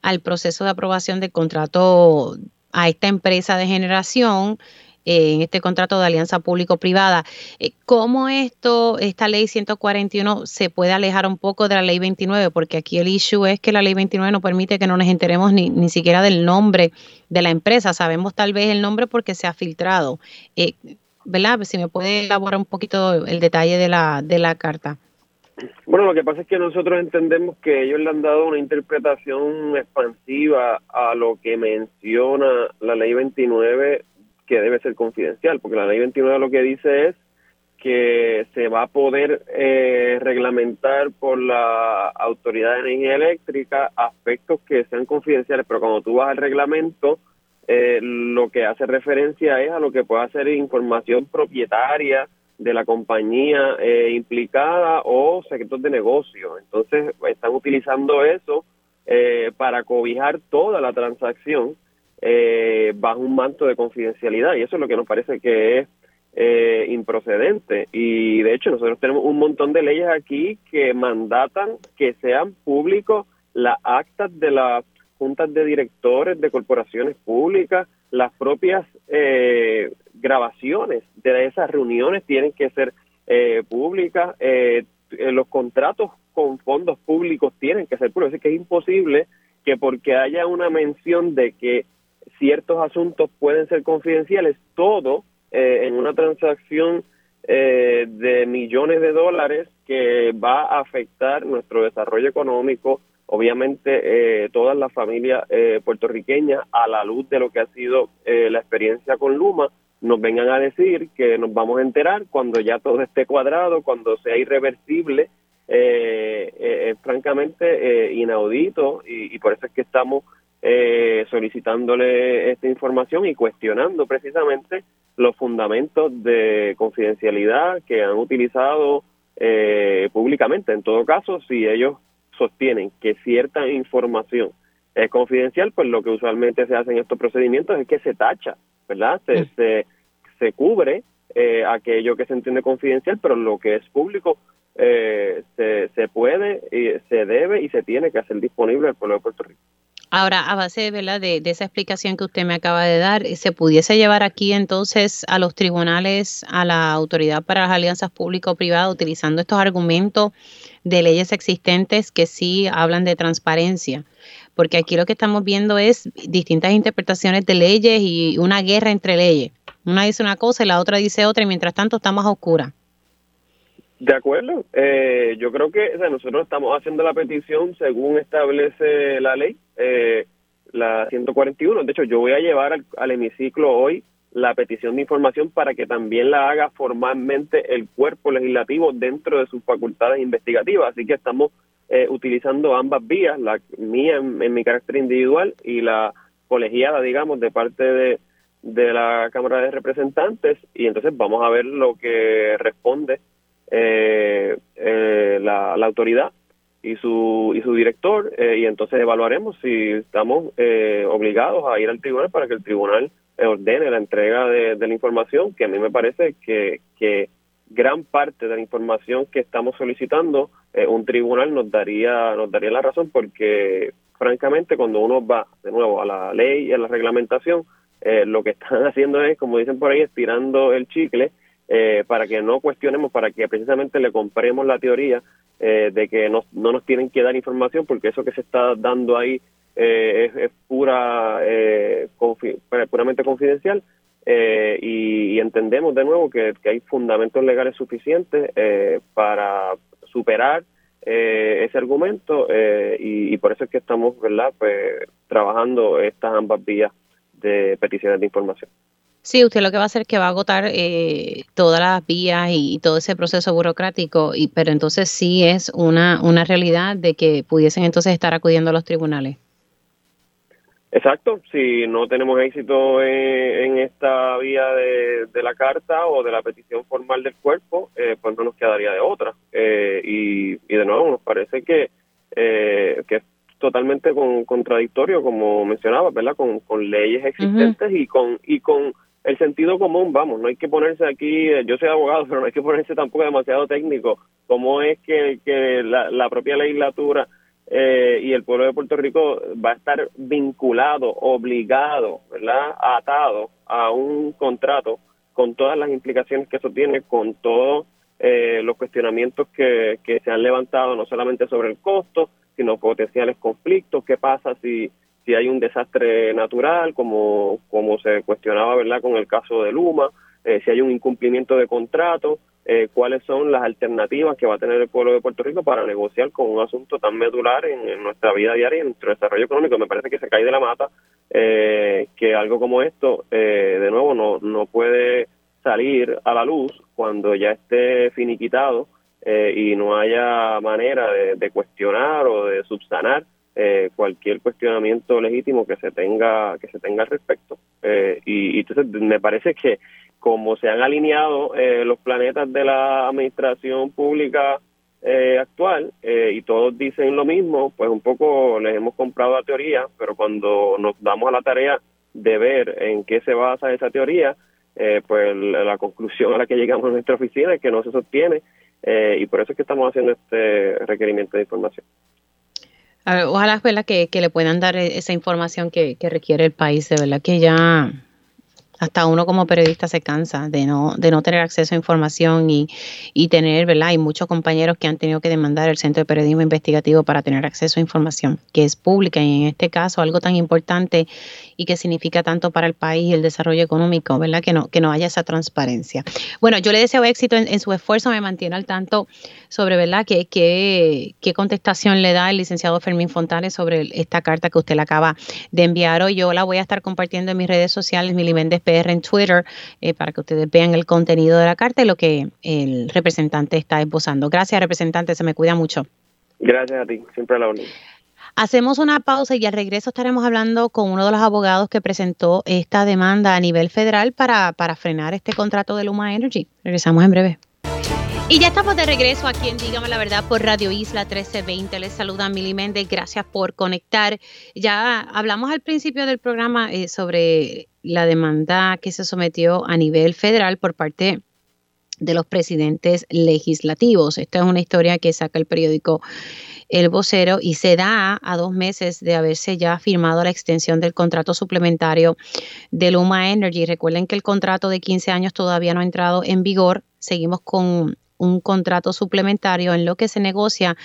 al proceso de aprobación del contrato a esta empresa de generación en este contrato de alianza público-privada. Eh, ¿Cómo esto, esta ley 141 se puede alejar un poco de la ley 29? Porque aquí el issue es que la ley 29 no permite que no nos enteremos ni, ni siquiera del nombre de la empresa. Sabemos tal vez el nombre porque se ha filtrado. Eh, ¿Verdad? Si me puede elaborar un poquito el detalle de la, de la carta.
Bueno, lo que pasa es que nosotros entendemos que ellos le han dado una interpretación expansiva a lo que menciona la ley 29 que debe ser confidencial, porque la ley 29 lo que dice es que se va a poder eh, reglamentar por la Autoridad de Energía Eléctrica aspectos que sean confidenciales, pero cuando tú vas al reglamento, eh, lo que hace referencia es a lo que pueda ser información propietaria de la compañía eh, implicada o secretos de negocio. Entonces, están utilizando eso para cobijar toda la transacción eh, bajo un manto de confidencialidad y eso es lo que nos parece que es eh, improcedente. Y de hecho nosotros tenemos un montón de leyes aquí que mandatan que sean públicos las actas de las juntas de directores de corporaciones públicas, las propias eh, grabaciones de esas reuniones tienen que ser eh, públicas, eh, los contratos con fondos públicos tienen que ser públicos, así que es imposible que porque haya una mención de que ciertos asuntos pueden ser confidenciales, todo eh, en una transacción eh, de millones de dólares que va a afectar nuestro desarrollo económico, obviamente eh, todas las familias eh, puertorriqueñas a la luz de lo que ha sido la experiencia con Luma, nos vengan a decir que nos vamos a enterar cuando ya todo esté cuadrado, cuando sea irreversible, es francamente inaudito y, y por eso es que estamos eh, solicitándole esta información y cuestionando precisamente los fundamentos de confidencialidad que han utilizado eh, públicamente. En todo caso, si ellos sostienen que cierta información es confidencial, pues lo que usualmente se hace en estos procedimientos es que se tacha, ¿verdad? Se, se, se, cubre eh, aquello que se entiende confidencial, pero lo que es público eh, se, se puede, y se debe y se tiene que hacer disponible al pueblo de Puerto Rico.
Ahora, a base. De, esa explicación que usted me acaba de dar, ¿se pudiese llevar aquí entonces a los tribunales, a la Autoridad para las Alianzas Público-Privadas, utilizando estos argumentos de leyes existentes que sí hablan de transparencia? Porque aquí lo que estamos viendo es distintas interpretaciones de leyes y una guerra entre leyes. Una dice una cosa y la otra dice otra y mientras tanto está más oscura.
De acuerdo. Eh, yo creo que nosotros estamos haciendo la petición según establece la ley, eh, la 141. De hecho, yo voy a llevar al, hemiciclo hoy la petición de información para que también la haga formalmente el cuerpo legislativo dentro de sus facultades investigativas. Así que estamos eh, utilizando ambas vías, la mía en, mi carácter individual y la colegiada, digamos, de parte de la Cámara de Representantes. Y entonces vamos a ver lo que responde eh, eh, la, autoridad y su, y su director eh, y entonces evaluaremos si estamos eh, obligados a ir al tribunal para que el tribunal ordene la entrega de, la información, que a mí me parece que, que gran parte de la información que estamos solicitando un tribunal nos daría nos daría la razón porque francamente cuando uno va de nuevo a la ley y a la reglamentación lo que están haciendo es como dicen por ahí estirando el chicle eh, para que no cuestionemos, para que precisamente le compremos la teoría eh, de que no, no nos tienen que dar información, porque eso que se está dando ahí es, es, pura, puramente confidencial y, entendemos de nuevo que, hay fundamentos legales suficientes para superar ese argumento y, y, por eso es que estamos verdad pues trabajando estas ambas vías de peticiones de información.
Sí, usted lo que va a hacer es que va a agotar eh, todas las vías y, todo ese proceso burocrático, y, pero entonces sí es una, una realidad de que pudiesen entonces estar acudiendo a los tribunales.
Exacto, si no tenemos éxito en, esta vía de, la carta o de la petición formal del cuerpo, eh, pues no nos quedaría de otra. Eh, y, de nuevo, nos parece que, que es totalmente con, contradictorio, como mencionaba, ¿verdad? Con, con leyes existentes y con y con el sentido común, vamos, no hay que ponerse aquí, yo soy abogado, pero no hay que ponerse tampoco demasiado técnico, como es que, que la, propia legislatura eh, y el pueblo de Puerto Rico va a estar vinculado, obligado, ¿verdad? Atado a un contrato con todas las implicaciones que eso tiene, con todos eh, los cuestionamientos que, que se han levantado, no solamente sobre el costo, sino potenciales conflictos, qué pasa si si hay un desastre natural, como, como se cuestionaba verdad con el caso de Luma, eh, si hay un incumplimiento de contrato, eh, cuáles son las alternativas que va a tener el pueblo de Puerto Rico para negociar con un asunto tan medular en, nuestra vida diaria y en nuestro desarrollo económico. Me parece que se cae de la mata eh, que algo como esto, de nuevo, no, no puede salir a la luz cuando ya esté finiquitado y no haya manera de cuestionar o de subsanar eh, cualquier cuestionamiento legítimo que se tenga que se tenga al respecto. Eh, y, entonces me parece que como se han alineado eh, los planetas de la administración pública actual y todos dicen lo mismo pues un poco les hemos comprado la teoría pero cuando nos damos a la tarea de ver en qué se basa esa teoría pues la conclusión a la que llegamos en nuestra oficina es que no se sostiene y por eso es que estamos haciendo este requerimiento de información
ojalá que, que le puedan dar e, esa información que, que requiere el país, de verdad que ya hasta uno como periodista se cansa de no, de no tener acceso a información y, y tener, ¿verdad? Hay muchos compañeros que han tenido que demandar el Centro de Periodismo Investigativo para tener acceso a información que es pública y en este caso algo tan importante y que significa tanto para el país y el desarrollo económico, ¿verdad? Que no, que no haya esa transparencia. Bueno, yo le deseo éxito en, su esfuerzo, me mantiene al tanto sobre, ¿verdad? ¿Qué, qué, qué contestación le da el licenciado Fermín Fontanes sobre esta carta que usted le acaba de enviar hoy. Yo la voy a estar compartiendo en mis redes sociales, Mili Méndez en Twitter eh, para que ustedes vean el contenido de la carta y lo que el representante está esbozando. Gracias, representante, se me cuida mucho.
Gracias a ti, siempre a la orden.
Hacemos una pausa y al regreso estaremos hablando con uno de los abogados que presentó esta demanda a nivel federal para, para frenar este contrato de Luma Energy. Regresamos en breve. Y ya estamos de regreso aquí en Dígame la Verdad por Radio Isla 1320. Les saluda Mili Méndez. Gracias por conectar. Ya hablamos al principio del programa eh, sobre la demanda que se sometió a nivel federal por parte de los presidentes legislativos. Esta es una historia que saca el periódico El Vocero y se da a dos meses de haberse ya firmado la extensión del contrato suplementario de Luma Energy. Recuerden que el contrato de 15 años todavía no ha entrado en vigor. Seguimos con un contrato suplementario en lo que se negocia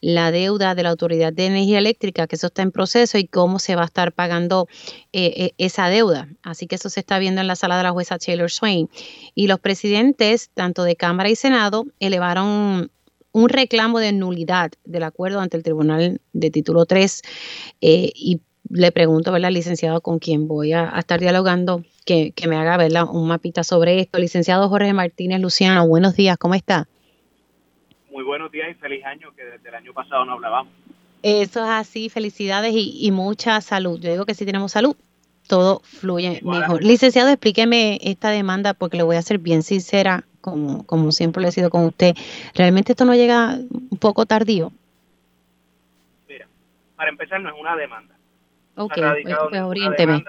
la deuda de la Autoridad de Energía Eléctrica, que eso está en proceso y cómo se va a estar pagando eh, eh, esa deuda. Así que eso se está viendo en la sala de la jueza Taylor Swain. Y los presidentes, tanto de Cámara y Senado, elevaron un reclamo de nulidad del acuerdo ante el Tribunal de Título 3 eh, y le pregunto, ¿verdad, licenciado, con quien voy a, estar dialogando, que, me haga, ¿verdad, un mapita sobre esto. Licenciado Jorge Martínez Luciano, buenos días, ¿cómo está?
Muy buenos días y feliz año, que desde el año pasado no hablábamos.
Eso es así, felicidades y, mucha salud. Yo digo que si tenemos salud, todo fluye mejor. Licenciado, explíqueme esta demanda porque le voy a ser bien sincera, como, como siempre lo he sido con usted. ¿Realmente esto no llega un poco tardío?
Mira, para empezar no es una demanda
Ok, pues, oriénteme.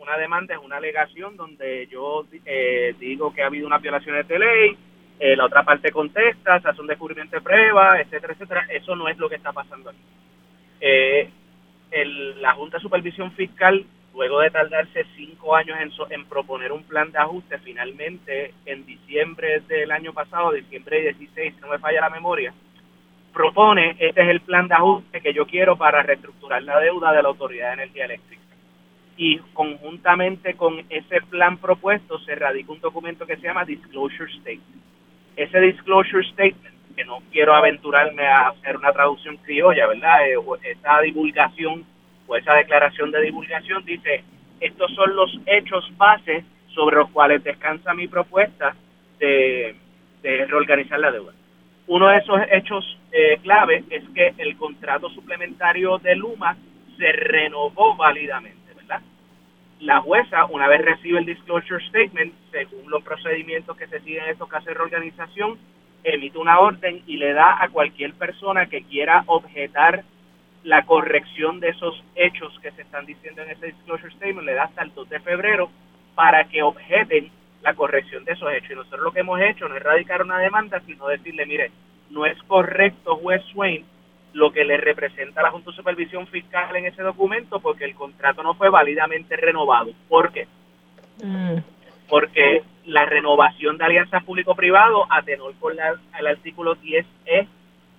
Una, demanda es una alegación donde yo eh, digo que ha habido una violación de ley, eh, la otra parte contesta, se hace un descubrimiento de pruebas, etcétera, etcétera. Eso no es lo que está pasando aquí. Eh, la Junta de Supervisión Fiscal, luego de tardarse cinco años en, en proponer un plan de ajuste, finalmente en diciembre del año pasado, diciembre 16, si no me falla la memoria, propone, este es el plan de ajuste que yo quiero para reestructurar la deuda de la Autoridad de Energía Eléctrica. Y conjuntamente con ese plan propuesto se radica un documento que se llama Disclosure Statement. Ese Disclosure Statement, que no quiero aventurarme a hacer una traducción criolla, ¿verdad? Eh, esa divulgación o esa declaración de divulgación dice, estos son los hechos bases sobre los cuales descansa mi propuesta de, de reorganizar la deuda. Uno de esos hechos eh, clave es que el contrato suplementario de Luma se renovó válidamente. La jueza, una vez recibe el disclosure statement, según los procedimientos que se siguen en estos casos de reorganización, emite una orden y le da a cualquier persona que quiera objetar la corrección de esos hechos que se están diciendo en ese disclosure statement, le da hasta el 2 de febrero para que objeten la corrección de esos hechos. Y nosotros lo que hemos hecho no es radicar una demanda, sino decirle, mire, no es correcto, juez Swain, lo que le representa a la Junta de Supervisión Fiscal en ese documento porque el contrato no fue válidamente renovado. ¿Por qué? Mm. Porque la renovación de alianzas público-privado, a tenor con la, el artículo 10E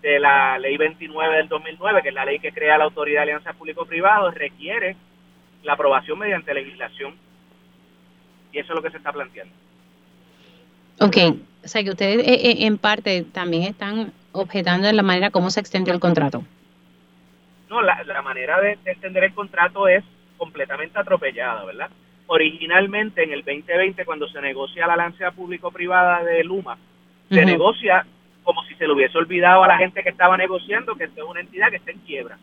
de la ley 29 del 2009, que es la ley que crea la Autoridad de Alianzas Público-Privado, requiere la aprobación mediante legislación y eso es lo que se está planteando.
Ok, o sea que ustedes eh, eh, en parte también están objetando en la manera como se extendió el contrato.
No, la, manera de, extender el contrato es completamente atropellada, ¿verdad? Originalmente en el 2020 cuando se negocia la lanza público-privada de Luma, se negocia como si se le hubiese olvidado a la gente que estaba negociando que esto es una entidad que está en quiebra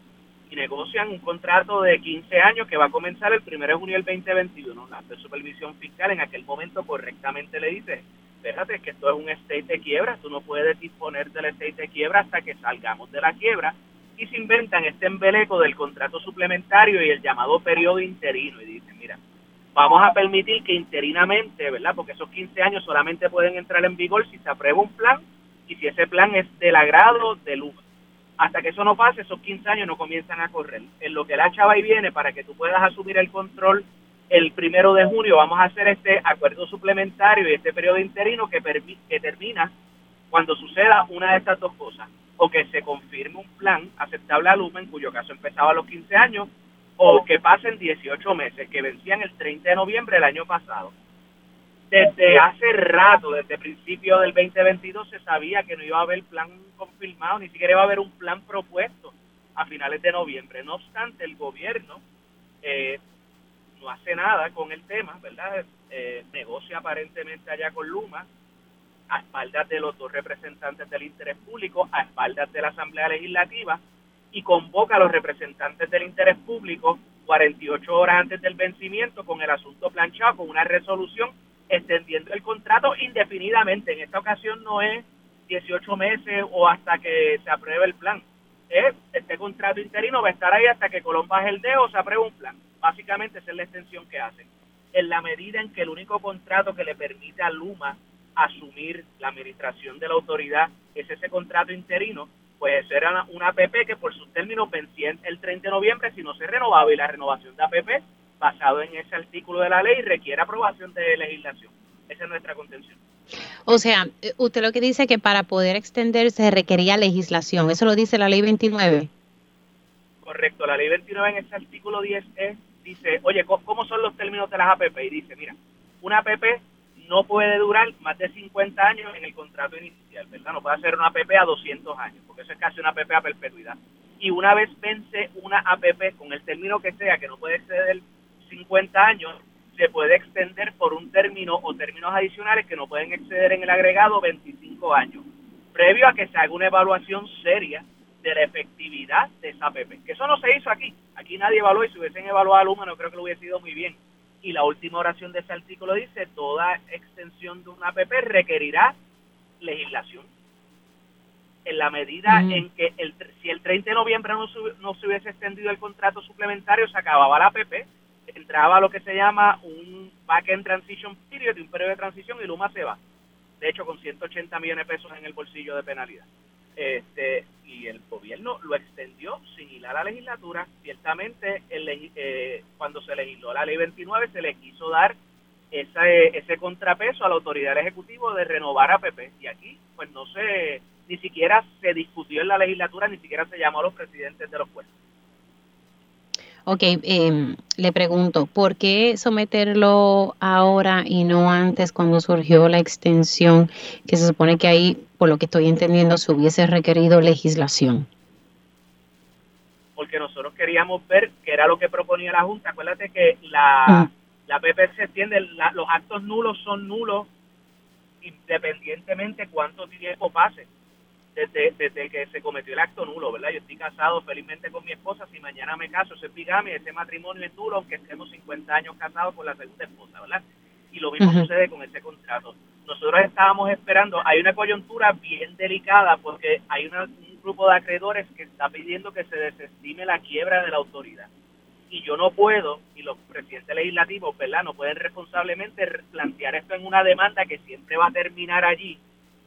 y negocian un contrato de 15 años que va a comenzar el 1 de junio del 2021. La supervisión fiscal en aquel momento correctamente le dice, fíjate que esto es un state de quiebra, tú no puedes disponer del state de quiebra hasta que salgamos de la quiebra y se inventan este embeleco del contrato suplementario y el llamado periodo interino y dicen, mira, vamos a permitir que interinamente, ¿verdad? Porque esos 15 años solamente pueden entrar en vigor si se aprueba un plan y si ese plan es del agrado del UMA hasta que eso no pase, esos 15 años no comienzan a correr. En lo que la chava y viene, para que tú puedas asumir el control el primero de junio, vamos a hacer este acuerdo suplementario y este periodo interino que, termina cuando suceda una de estas dos cosas. O que se confirme un plan aceptable a Luma, en cuyo caso empezaba a los 15 años, o que pasen 18 meses, que vencían el 30 de noviembre del año pasado desde hace rato, desde principio del 2022, se sabía que no iba a haber plan confirmado, ni siquiera iba a haber un plan propuesto a finales de noviembre. No obstante, el gobierno eh, no hace nada con el tema, ¿verdad? Eh, negocia aparentemente allá con Luma, a espaldas de los dos representantes del interés público, a espaldas de la Asamblea Legislativa, y convoca a los representantes del interés público 48 horas antes del vencimiento con el asunto planchado, con una resolución extendiendo el contrato indefinidamente. En esta ocasión no es 18 meses o hasta que se apruebe el plan. este contrato interino va a estar ahí hasta que Colón baje el dedo o se apruebe un plan. Básicamente esa es la extensión que hacen. En la medida en que el único contrato que le permite a Luma asumir la administración de la autoridad es ese contrato interino, pues era una APP que por sus términos vencía el 30 de noviembre si no se renovaba y la renovación de APP basado en ese artículo de la ley requiere aprobación de legislación. Esa es nuestra contención.
O sea, usted lo que dice que para poder extenderse requería legislación. ¿Eso lo dice la ley 29?
Correcto. La ley 29 en ese artículo 10 dice, oye, ¿cómo son los términos de las APP? Y dice, mira, una APP no puede durar más de 50 años en el contrato inicial, ¿verdad? No puede hacer una APP a 200 años, porque eso es casi una APP a perpetuidad. Y una vez vence una APP con el término que sea, que no puede exceder 50 años se puede extender por un término o términos adicionales que no pueden exceder en el agregado 25 años, previo a que se haga una evaluación seria de la efectividad de esa APP. Que eso no se hizo aquí. Aquí nadie evaluó y si hubiesen evaluado al humano creo que lo hubiese ido muy bien. Y la última oración de ese artículo dice, toda extensión de una APP requerirá legislación. En la medida en que el, si el 30 de noviembre no, no se hubiese extendido el contrato suplementario, se acababa la APP entraba lo que se llama un back-end transition period, un periodo de transición, y Luma se va. De hecho, con 180 millones de pesos en el bolsillo de penalidad. Este, y el gobierno lo extendió sin ir a la legislatura. Ciertamente, el, eh, cuando se legisló la ley 29, se le quiso dar ese, ese contrapeso a la autoridad del Ejecutivo de renovar APP. Y aquí, pues no se, ni siquiera se discutió en la legislatura, ni siquiera se llamó a los presidentes de los puestos.
Ok, eh, le pregunto, ¿por qué someterlo ahora y no antes cuando surgió la extensión que se supone que ahí, por lo que estoy entendiendo, se hubiese requerido legislación?
Porque nosotros queríamos ver qué era lo que proponía la Junta. Acuérdate que la, la PPC entiende, los actos nulos son nulos independientemente cuánto tiempo pase desde, desde que se cometió el acto nulo, ¿verdad? Yo estoy casado felizmente con mi esposa, si mañana me caso, ese es bigamia, ese matrimonio es nulo, aunque estemos 50 años casados con la segunda esposa, ¿verdad? Y lo mismo sucede con ese contrato. Nosotros estábamos esperando, hay una coyuntura bien delicada porque hay un grupo de acreedores que está pidiendo que se desestime la quiebra de la autoridad. Y yo no puedo, y los presidentes legislativos, ¿verdad? No pueden responsablemente plantear esto en una demanda que siempre va a terminar allí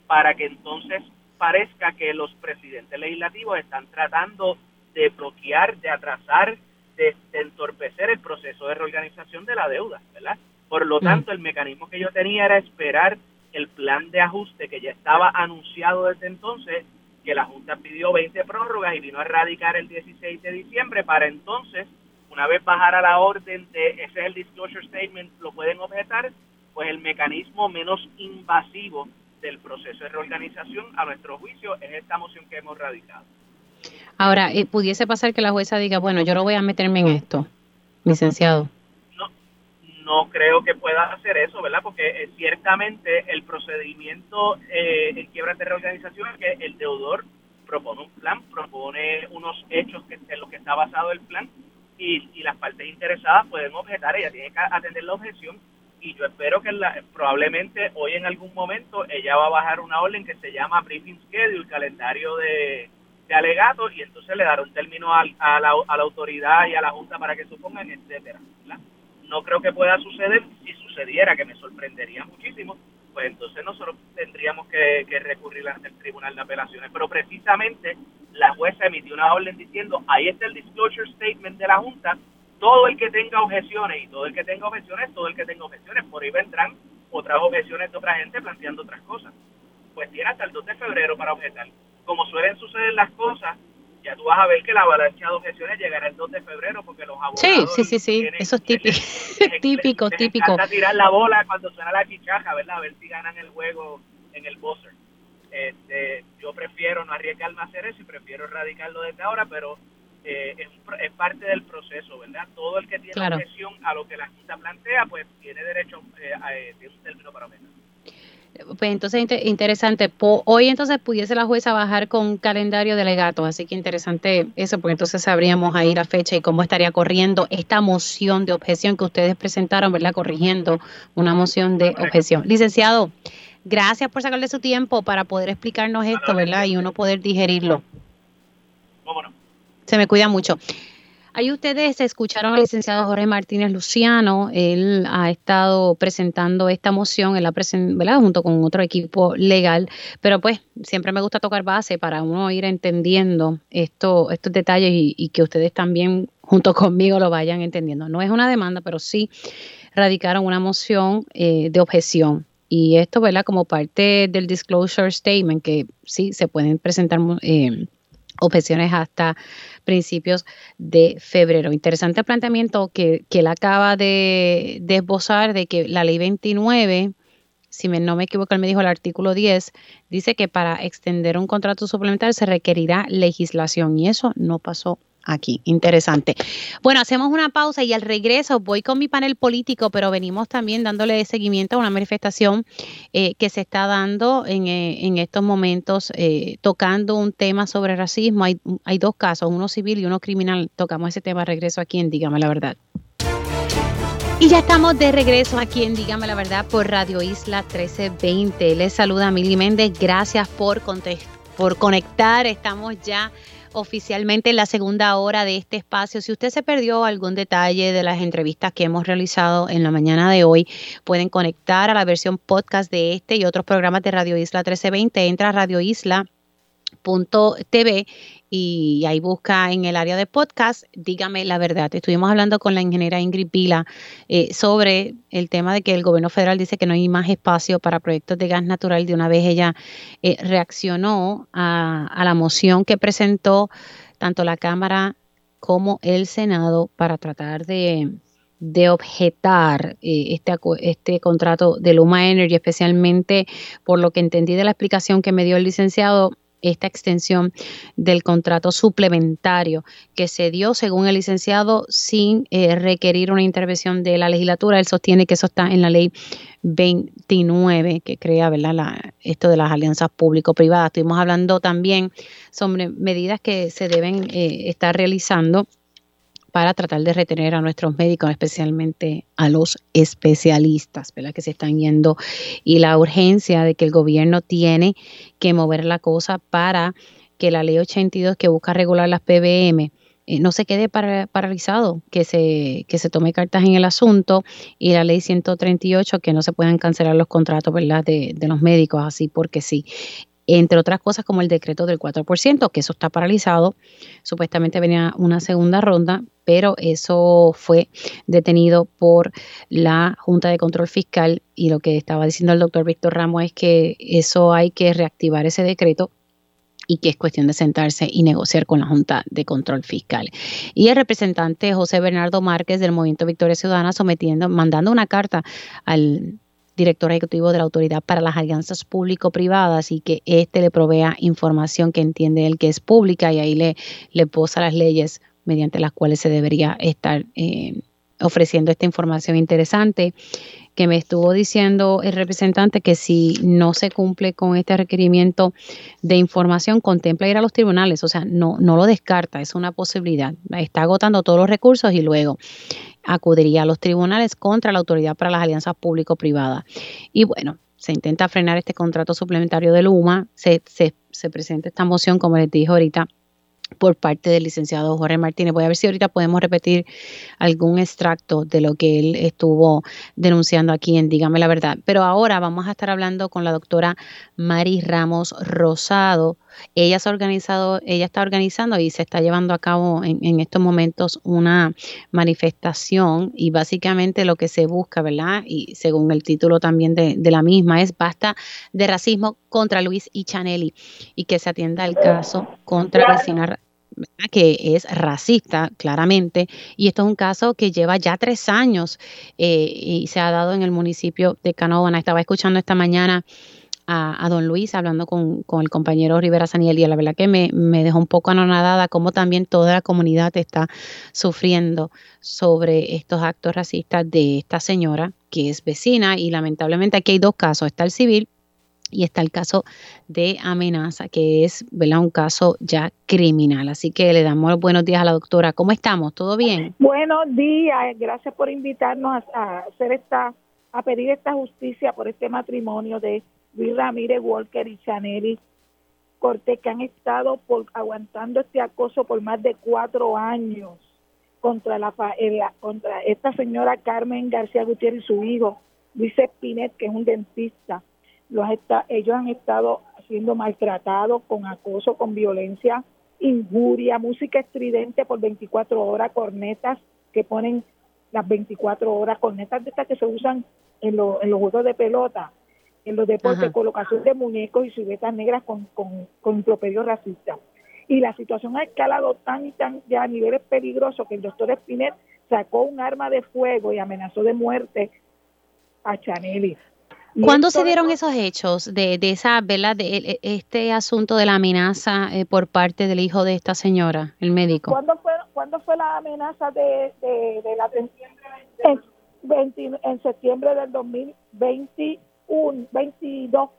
para que entonces parezca que los presidentes legislativos están tratando de bloquear, de atrasar, de, entorpecer el proceso de reorganización de la deuda, ¿verdad? Por lo tanto, el mecanismo que yo tenía era esperar el plan de ajuste que ya estaba anunciado desde entonces, que la Junta pidió 20 prórrogas y vino a radicar el 16 de diciembre para entonces, una vez bajara la orden de, ese es el disclosure statement, lo pueden objetar, pues el mecanismo menos invasivo del proceso de reorganización, a nuestro juicio, es esta moción que hemos radicado.
Ahora, eh, ¿pudiese pasar que la jueza diga, bueno, yo no voy a meterme en esto, licenciado?
No, no creo que pueda hacer eso, ¿verdad? Porque eh, ciertamente el procedimiento eh, en quiebra de reorganización es que el deudor propone un plan, propone unos hechos que, en los que está basado el plan y, y las partes interesadas pueden objetar, ella tiene que atender la objeción y yo espero que probablemente hoy en algún momento ella va a bajar una orden que se llama briefing schedule, calendario de, de alegatos y entonces le dará un término a, la, a la autoridad y a la junta para que supongan, etcétera. No creo que pueda suceder, si sucediera, que me sorprendería muchísimo, pues entonces nosotros tendríamos que, que recurrir ante el Tribunal de Apelaciones. Pero precisamente la jueza emitió una orden diciendo, ahí está el disclosure statement de la Junta, todo el que tenga objeciones y todo el que tenga objeciones, todo el que tenga objeciones, por ahí vendrán otras objeciones de otra gente planteando otras cosas. Pues tiene hasta el 2 de febrero para objetar. Como suelen suceder las cosas, ya tú vas a ver que la avalancha de objeciones llegará el 2 de febrero porque los abogados...
Sí, sí, sí, sí, eso es típico, típico, típico.
tirar la bola cuando suena la chichaja, ¿verdad? A ver si ganan el juego en el buzzer. Este, yo prefiero no arriesgarme a hacer eso y prefiero erradicarlo desde ahora, pero eh, es, parte del proceso, ¿verdad? Todo el que tiene claro. objeción a lo que la Junta plantea, pues tiene derecho eh, a, eh, un término para aumentar.
Pues entonces interesante. hoy entonces pudiese la jueza bajar con calendario de legato, así que interesante eso, porque entonces sabríamos ahí la fecha y cómo estaría corriendo esta moción de objeción que ustedes presentaron, ¿verdad? Corrigiendo una moción de objeción. Licenciado, gracias por sacarle su tiempo para poder explicarnos esto, ¿verdad? Y uno poder digerirlo.
Vámonos.
Se me cuida mucho. Ahí ustedes escucharon al licenciado Jorge Martínez Luciano. Él ha estado presentando esta moción, él la ¿verdad? junto con otro equipo legal. Pero pues siempre me gusta tocar base para uno ir entendiendo esto, estos detalles y, que ustedes también junto conmigo lo vayan entendiendo. No es una demanda, pero sí radicaron una moción eh, de objeción. Y esto, ¿verdad? Como parte del disclosure statement, que sí se pueden presentar eh, objeciones hasta principios de febrero. Interesante planteamiento que, que él acaba de, de, esbozar de que la ley 29, si no me equivoco, él me dijo el artículo 10, dice que para extender un contrato suplementario se requerirá legislación y eso no pasó aquí. Interesante. Bueno, hacemos una pausa y al regreso voy con mi panel político, pero venimos también dándole seguimiento a una manifestación eh, que se está dando en, eh, en estos momentos, eh, tocando un tema sobre racismo. Hay, hay dos casos, uno civil y uno criminal. Tocamos ese tema, regreso aquí en Dígame la Verdad. Y ya estamos de regreso aquí en Dígame la Verdad por Radio Isla 1320. Les saluda Mili Méndez. Gracias por, por conectar. Estamos ya oficialmente en la segunda hora de este espacio. Si usted se perdió algún detalle de las entrevistas que hemos realizado en la mañana de hoy, pueden conectar a la versión podcast de este y otros programas de Radio Isla 1320. Entra a Radio Isla. TV y ahí busca en el área de podcast, dígame la verdad. Estuvimos hablando con la ingeniera Ingrid Pila eh, sobre el tema de que el gobierno federal dice que no hay más espacio para proyectos de gas natural. De una vez ella eh, reaccionó a, la moción que presentó tanto la Cámara como el Senado para tratar de de objetar eh, este, este contrato de Luma Energy, especialmente por lo que entendí de la explicación que me dio el licenciado, esta extensión del contrato suplementario que se dio, según el licenciado, sin eh, requerir una intervención de la legislatura. Él sostiene que eso está en la ley 29 que crea ¿verdad? La, esto de las alianzas público-privadas. Estuvimos hablando también sobre medidas que se deben eh, estar realizando para tratar de retener a nuestros médicos, especialmente a los especialistas, ¿verdad? Que se están yendo y la urgencia de que el gobierno tiene que mover la cosa para que la ley 82 que busca regular las PBM eh, no se quede paralizado, que se, que se tome cartas en el asunto y la ley 138 que no se puedan cancelar los contratos ¿verdad? De, de los médicos así porque sí entre otras cosas como el decreto del 4%, que eso está paralizado. Supuestamente venía una segunda ronda, pero eso fue detenido por la Junta de Control Fiscal y lo que estaba diciendo el doctor Víctor Ramos es que eso hay que reactivar ese decreto y que es cuestión de sentarse y negociar con la Junta de Control Fiscal. Y el representante José Bernardo Márquez del Movimiento Victoria Ciudadana sometiendo, mandando una carta al director ejecutivo de la Autoridad para las Alianzas Público-Privadas y que éste le provea información que entiende él que es pública y ahí le, le posa las leyes mediante las cuales se debería estar eh, ofreciendo esta información interesante que me estuvo diciendo el representante que si no se cumple con este requerimiento de información, contempla ir a los tribunales, o sea, no, no lo descarta, es una posibilidad. Está agotando todos los recursos y luego acudiría a los tribunales contra la Autoridad para las Alianzas Público-Privadas. Y bueno, se intenta frenar este contrato suplementario de Luma, se, se, se presenta esta moción, como les dije ahorita, por parte del licenciado Jorge Martínez. Voy a ver si ahorita podemos repetir algún extracto de lo que él estuvo denunciando aquí en Dígame la Verdad. Pero ahora vamos a estar hablando con la doctora Mari Ramos Rosado. Ella, ha organizado, ella está organizando y se está llevando a cabo en, estos momentos una manifestación y básicamente lo que se busca, ¿verdad? Y según el título también de, de la misma, es basta de racismo contra Luis y Chanelli y que se atienda el caso contra vecina que es racista, claramente, y esto es un caso que lleva ya tres años eh, y se ha dado en el municipio de Canóvana. Estaba escuchando esta mañana a, don Luis hablando con, el compañero Rivera Saniel y la verdad que me, me, dejó un poco anonadada como también toda la comunidad está sufriendo sobre estos actos racistas de esta señora que es vecina y lamentablemente aquí hay dos casos, está el civil y está el caso de amenaza, que es ¿verdad? un caso ya criminal. Así que le damos buenos días a la doctora. ¿Cómo estamos? ¿Todo bien?
Buenos días, gracias por invitarnos a, hacer esta, a pedir esta justicia por este matrimonio de Luis Ramírez Walker y Chaneli Cortés, que han estado por, aguantando este acoso por más de cuatro años contra la, contra esta señora Carmen García Gutiérrez y su hijo Luis Espinet, que es un dentista. Los ellos han estado siendo maltratados con acoso, con violencia, injuria, música estridente por 24 horas, cornetas que ponen las 24 horas, cornetas de estas que se usan en, los juegos de pelota, en los deportes, colocación de muñecos y siluetas negras con, con, con racista. Y la situación ha escalado tan y tan ya a niveles peligrosos que el doctor Espinet sacó un arma de fuego y amenazó de muerte a Chaneli.
¿Cuándo se dieron esos hechos de, de esa, ¿verdad? De e, este asunto de la amenaza eh, por parte del hijo de esta señora, el médico?
¿Cuándo fue, ¿cuándo fue la amenaza de, de, la en, en septiembre del 2021, 22,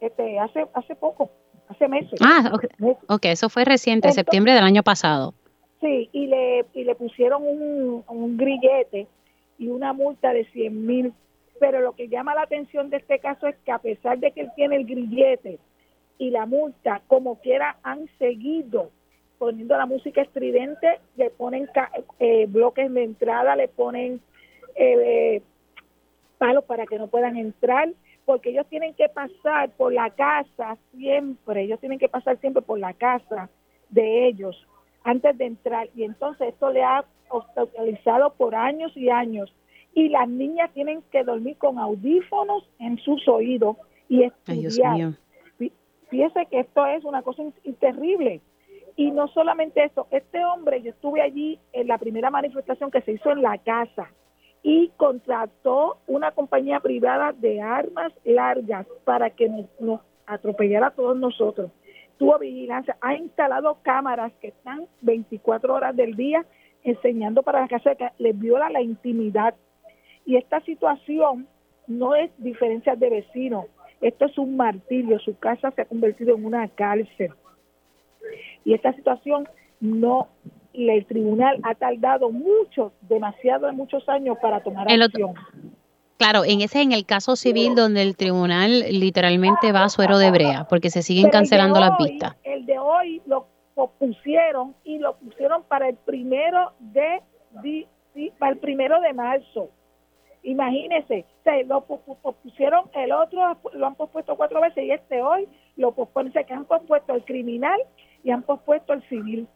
este, hace, hace poco, hace meses.
Ah, okay. ok, eso fue reciente, septiembre del año pasado.
Sí, y le, y le pusieron un, un grillete y una multa de 100 mil pero lo que llama la atención de este caso es que a pesar de que él tiene el grillete y la multa, como quiera, han seguido poniendo la música estridente, le ponen eh, bloques de entrada, le ponen eh, palos para que no puedan entrar, porque ellos tienen que pasar por la casa siempre, ellos tienen que pasar siempre por la casa de ellos antes de entrar y entonces esto le ha hospitalizado por años y años y las niñas tienen que dormir con audífonos en sus oídos y estudiar. Fíjese que esto es una cosa terrible. Y no solamente eso, este hombre, yo estuve allí en la primera manifestación que se hizo en la casa y contrató una compañía privada de armas largas para que nos, atropellara a todos nosotros. Tuvo vigilancia, ha instalado cámaras que están 24 horas del día enseñando para la casa que les viola la intimidad. Y esta situación no es diferencia de vecinos, esto es un martirio, su casa se ha convertido en una cárcel. Y esta situación no, el tribunal ha tardado mucho, demasiado muchos años para tomar acción.
Claro, en ese en el caso civil donde el tribunal literalmente va a suero de brea, porque se siguen cancelando las vistas.
El de hoy lo pusieron y lo pusieron para el primero de, para el primero de marzo. Imagínense, se lo pusieron el otro, lo han pospuesto cuatro veces y este hoy lo posponen, que han pospuesto el criminal y han pospuesto el civil.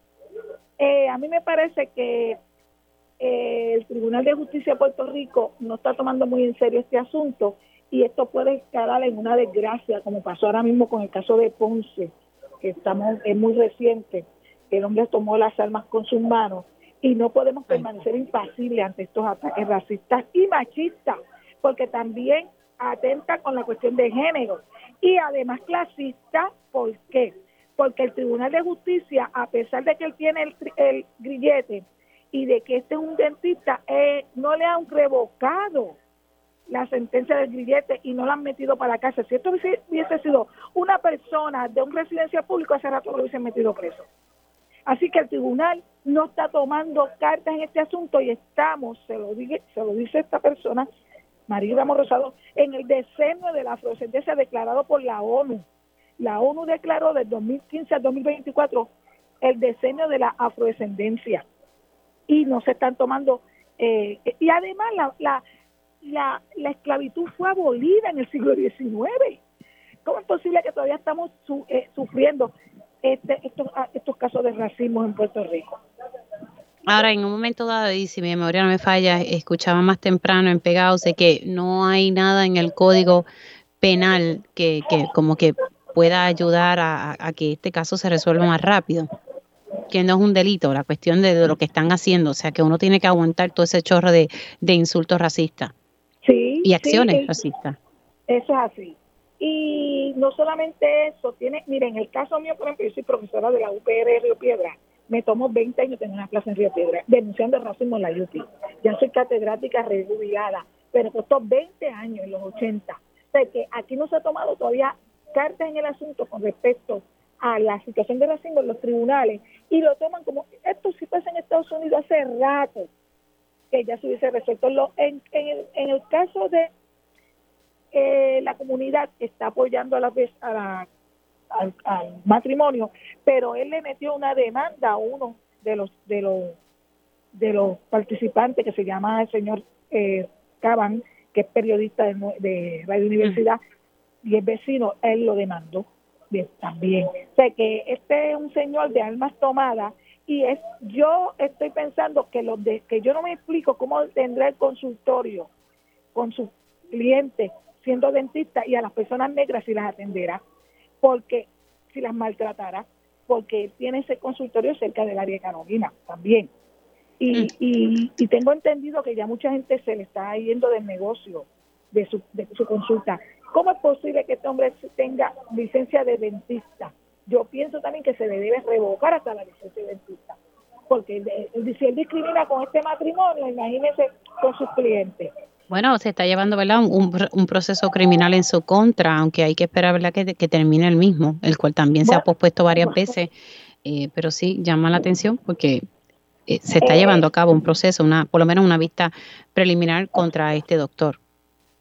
Eh, a mí me parece que eh, el Tribunal de Justicia de Puerto Rico no está tomando muy en serio este asunto y esto puede escalar en una desgracia, como pasó ahora mismo con el caso de Ponce, que estamos es muy reciente. El hombre tomó las armas con sus manos y no podemos permanecer impasibles ante estos ataques racistas y machistas, porque también atenta con la cuestión de género y además clasista, ¿por qué? Porque el Tribunal de Justicia, a pesar de que él tiene el, grillete y de que este es un dentista, eh, no le han revocado la sentencia del grillete y no la han metido para cárcel. Si esto hubiese sido una persona de un residencia pública, hace rato lo hubiesen metido preso. Así que el tribunal no está tomando cartas en este asunto y estamos, se lo, dice, se lo dice esta persona, María Ramos Rosado, en el decenio de la afrodescendencia declarado por la ONU. La ONU declaró del 2015 al 2024 el decenio de la afrodescendencia y no se están tomando eh, y además la, la, la, la, esclavitud fue abolida en el siglo XIX. ¿Cómo es posible que todavía estamos eh, sufriendo este, estos, ah, estos casos de racismo en Puerto Rico.
Ahora, en un momento dado, y si mi memoria no me falla, escuchaba más temprano en Pegados de que no hay nada en el código penal que, que como que pueda ayudar a, que este caso se resuelva más rápido. Que no es un delito, la cuestión de, lo que están haciendo. O sea, que uno tiene que aguantar todo ese chorro de, insultos racistas.
Sí.
Y acciones racistas.
Eso es así. Y no solamente eso, tiene, miren, en el caso mío, por ejemplo, yo soy profesora de la UPR Río Piedra, me tomo 20 años tener una clase en Río Piedra, denunciando el racismo en la UPI. Ya soy catedrática regulada, pero costó 20 años en los 80. O sea que aquí no se ha tomado todavía cartas en el asunto con respecto a la situación de racismo en los tribunales y lo toman como esto sí pasa en Estados Unidos hace rato que ya se hubiese resuelto. en, en el caso de eh, la comunidad está apoyando a la, a al, matrimonio, pero él le metió una demanda a uno de los de los de los participantes que se llama el señor eh, Caban, que es periodista de, de Radio Universidad y es vecino, él lo demandó también. O sea que este es un señor de almas tomadas y es yo estoy pensando que los de, que yo no me explico cómo tendrá el consultorio con sus clientes siendo dentista y a las personas negras si las atenderá, porque si las maltratará, porque tiene ese consultorio cerca del área de Carolina también. Y, mm. y, y, tengo entendido que ya mucha gente se le está yendo del negocio de su, de su consulta. ¿Cómo es posible que este hombre tenga licencia de dentista? Yo pienso también que se le debe revocar hasta la licencia de dentista, porque si él discrimina con este matrimonio, imagínese con sus clientes.
Bueno, se está llevando ¿verdad? Un, un, proceso criminal en su contra, aunque hay que esperar ¿verdad? Que, que termine el mismo, el cual también se ha pospuesto varias veces, eh, pero sí llama la atención porque eh, se está llevando a cabo un proceso, una por lo menos una vista preliminar contra este doctor.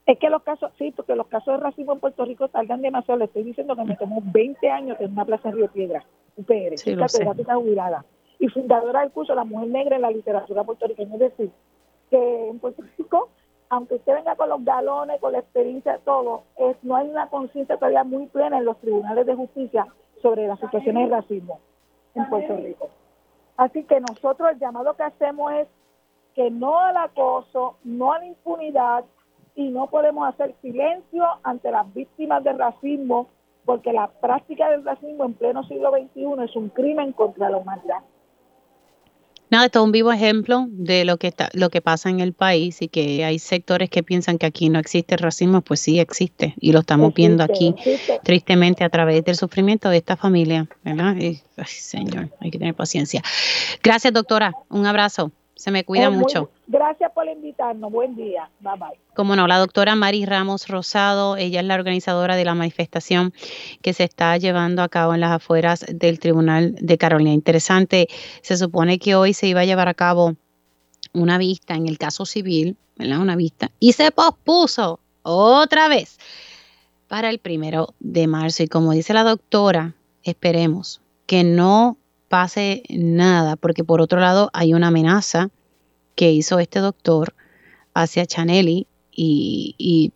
Es que los casos, sí, porque los casos de racismo en Puerto Rico tardan demasiado. Le estoy diciendo que me tomó 20 años en una plaza en Río Piedra, UPR, sí, catedrática jubilada y fundadora del curso La Mujer Negra en la Literatura Puertorriqueña. Es decir, que en Puerto Rico aunque usted venga con los galones, con la experiencia, todo, es, no hay una conciencia todavía muy plena en los tribunales de justicia sobre las situaciones de racismo. en Puerto Rico. Así que nosotros el llamado que hacemos es que no al acoso, no a la impunidad y no podemos hacer silencio ante las víctimas del racismo porque la práctica del racismo en pleno siglo XXI es un crimen contra la humanidad.
Nada, esto es un vivo ejemplo de lo que está, lo que pasa en el país y que hay sectores que piensan que aquí no existe racismo, pues sí existe y lo estamos viendo aquí tristemente a través del sufrimiento de esta familia, ¿verdad? ay, señor, hay que tener paciencia. Gracias, doctora. Un abrazo. Se me cuida mucho.
Gracias por invitarnos. Buen día. Bye bye.
Como no, la doctora Mari Ramos Rosado, ella es la organizadora de la manifestación que se está llevando a cabo en las afueras del Tribunal de Carolina. Interesante, se supone que hoy se iba a llevar a cabo una vista en el caso civil, ¿verdad? Una vista, y se pospuso otra vez para el primero de marzo. Y como dice la doctora, esperemos que no pase nada, porque por otro lado hay una amenaza que hizo este doctor hacia Chanelli y, y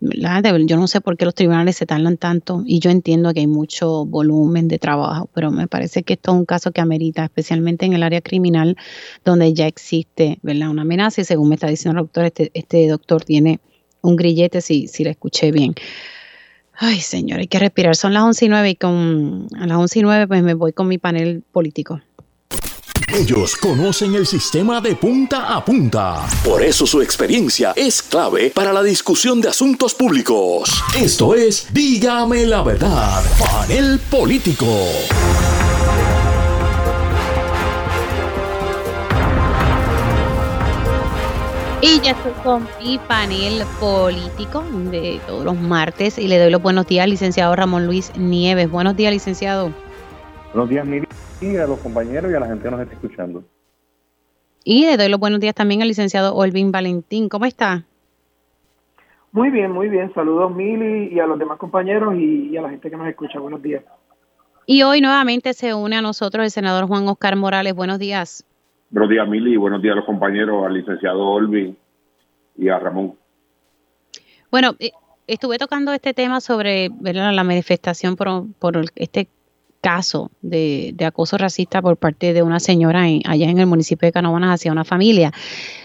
yo no sé por qué los tribunales se tardan tanto y yo entiendo que hay mucho volumen de trabajo, pero me parece que esto es un caso que amerita, especialmente en el área criminal donde ya existe ¿verdad? una amenaza y según me está diciendo el doctor, este, este doctor tiene un grillete, si, si le escuché bien. Ay, señor, hay que respirar. Son las 11 y 9 y con, a las 11 y 9 pues me voy con mi panel político.
Ellos conocen el sistema de punta a punta. Por eso su experiencia es clave para la discusión de asuntos públicos. Esto es Dígame la verdad, panel político.
Y ya estoy con mi panel político de todos los martes y le doy los buenos días al licenciado Ramón Luis Nieves. Buenos días, licenciado.
Buenos días, Miri y a los compañeros y a la gente que nos está escuchando.
Y le doy los buenos días también al licenciado Olvin Valentín. ¿Cómo está?
Muy bien, muy bien. Saludos, Mili, y a los demás compañeros y, a la gente que nos escucha. Buenos días.
Y hoy nuevamente se une a nosotros el senador Juan Oscar Morales. Buenos días.
Buenos días, Mili, y buenos días a los compañeros, al licenciado Olvin y a Ramón.
Bueno, eh, estuve tocando este tema sobre la manifestación por, este caso de, acoso racista por parte de una señora allá en el municipio de Canovanas hacia una familia.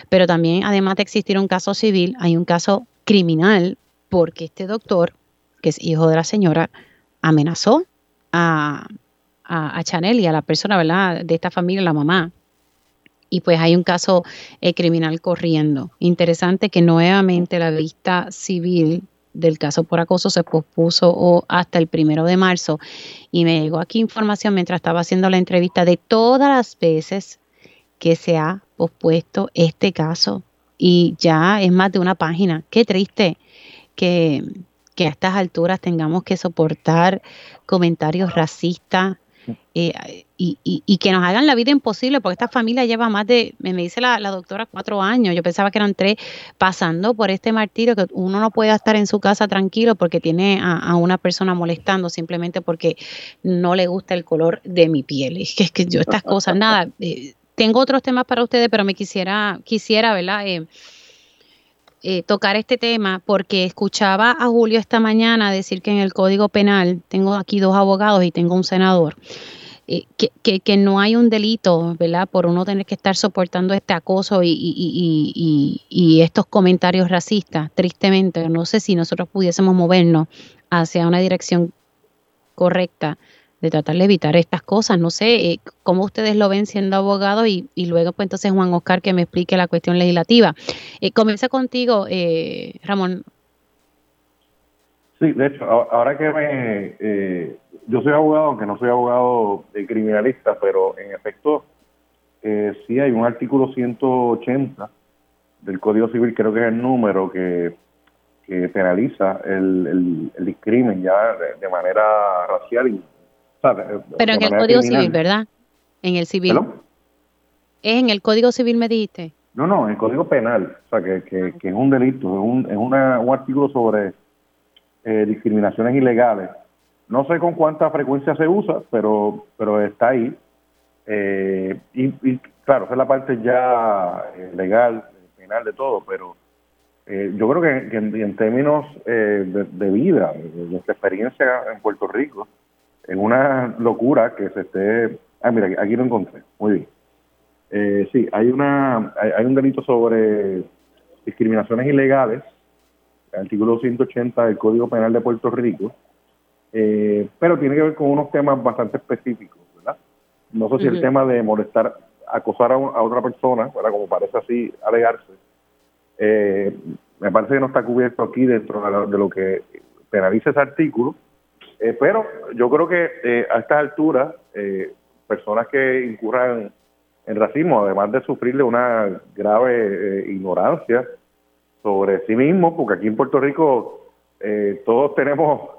Pero también, además de existir un caso civil, hay un caso criminal porque este doctor, que es hijo de la señora, amenazó a, a, Chanel y a la persona, ¿verdad?, de esta familia, la mamá. Y pues hay un caso eh, criminal corriendo. Interesante que nuevamente la vista civil del caso por acoso se pospuso hasta el primero de marzo y me llegó aquí información mientras estaba haciendo la entrevista de todas las veces que se ha pospuesto este caso y ya es más de una página. Qué triste que, a estas alturas tengamos que soportar comentarios racistas, eh, y, y, que nos hagan la vida imposible, porque esta familia lleva más de, me dice la, doctora, cuatro años, yo pensaba que eran tres, pasando por este martirio, que uno no puede estar en su casa tranquilo porque tiene a, una persona molestando simplemente porque no le gusta el color de mi piel. Es que, es que yo estas cosas, nada, eh, tengo otros temas para ustedes, pero me quisiera, quisiera, ¿verdad? Eh, eh, tocar este tema porque escuchaba a Julio esta mañana decir que en el Código Penal, tengo aquí dos abogados y tengo un senador, eh, que, que, no hay un delito, ¿verdad? Por uno tener que estar soportando este acoso y, y, y, estos comentarios racistas, tristemente. No sé si nosotros pudiésemos movernos hacia una dirección correcta de tratar de evitar estas cosas. No sé eh, cómo ustedes lo ven siendo abogado y, luego pues entonces Juan Oscar que me explique la cuestión legislativa. Eh, comienza contigo, Ramón.
Sí, de hecho, ahora que me... Eh, yo soy abogado, aunque no soy abogado de criminalista, pero en efecto sí hay un artículo 180 del Código Civil, creo que es el número que, penaliza el, el, el, crimen ya de, manera racial y
pero en el Código Civil, ¿verdad? En el civil. ¿Es en el Código Civil, me dijiste?
No, no, en el Código Penal. O sea, que, que, es un delito, es un, es un artículo sobre eh, discriminaciones ilegales. No sé con cuánta frecuencia se usa, pero, pero está ahí. Eh, y, claro, esa es la parte ya eh, legal, penal de todo, pero yo creo que, en, términos de, de, vida, de nuestra experiencia en Puerto Rico, es una locura que se esté Ah, mira, aquí lo encontré. Muy bien. Eh, sí, hay, una, hay, un delito sobre discriminaciones ilegales, el artículo 180 del Código Penal de Puerto Rico, eh, pero tiene que ver con unos temas bastante específicos, ¿verdad? No sé si el tema de molestar, acosar a, otra persona, ¿verdad? Como parece así alegarse, eh, me parece que no está cubierto aquí dentro de lo, que penaliza ese artículo, eh, pero yo creo que a estas alturas, personas que incurran en racismo, además de sufrirle una grave eh, ignorancia sobre sí mismo, porque aquí en Puerto Rico eh, todos tenemos,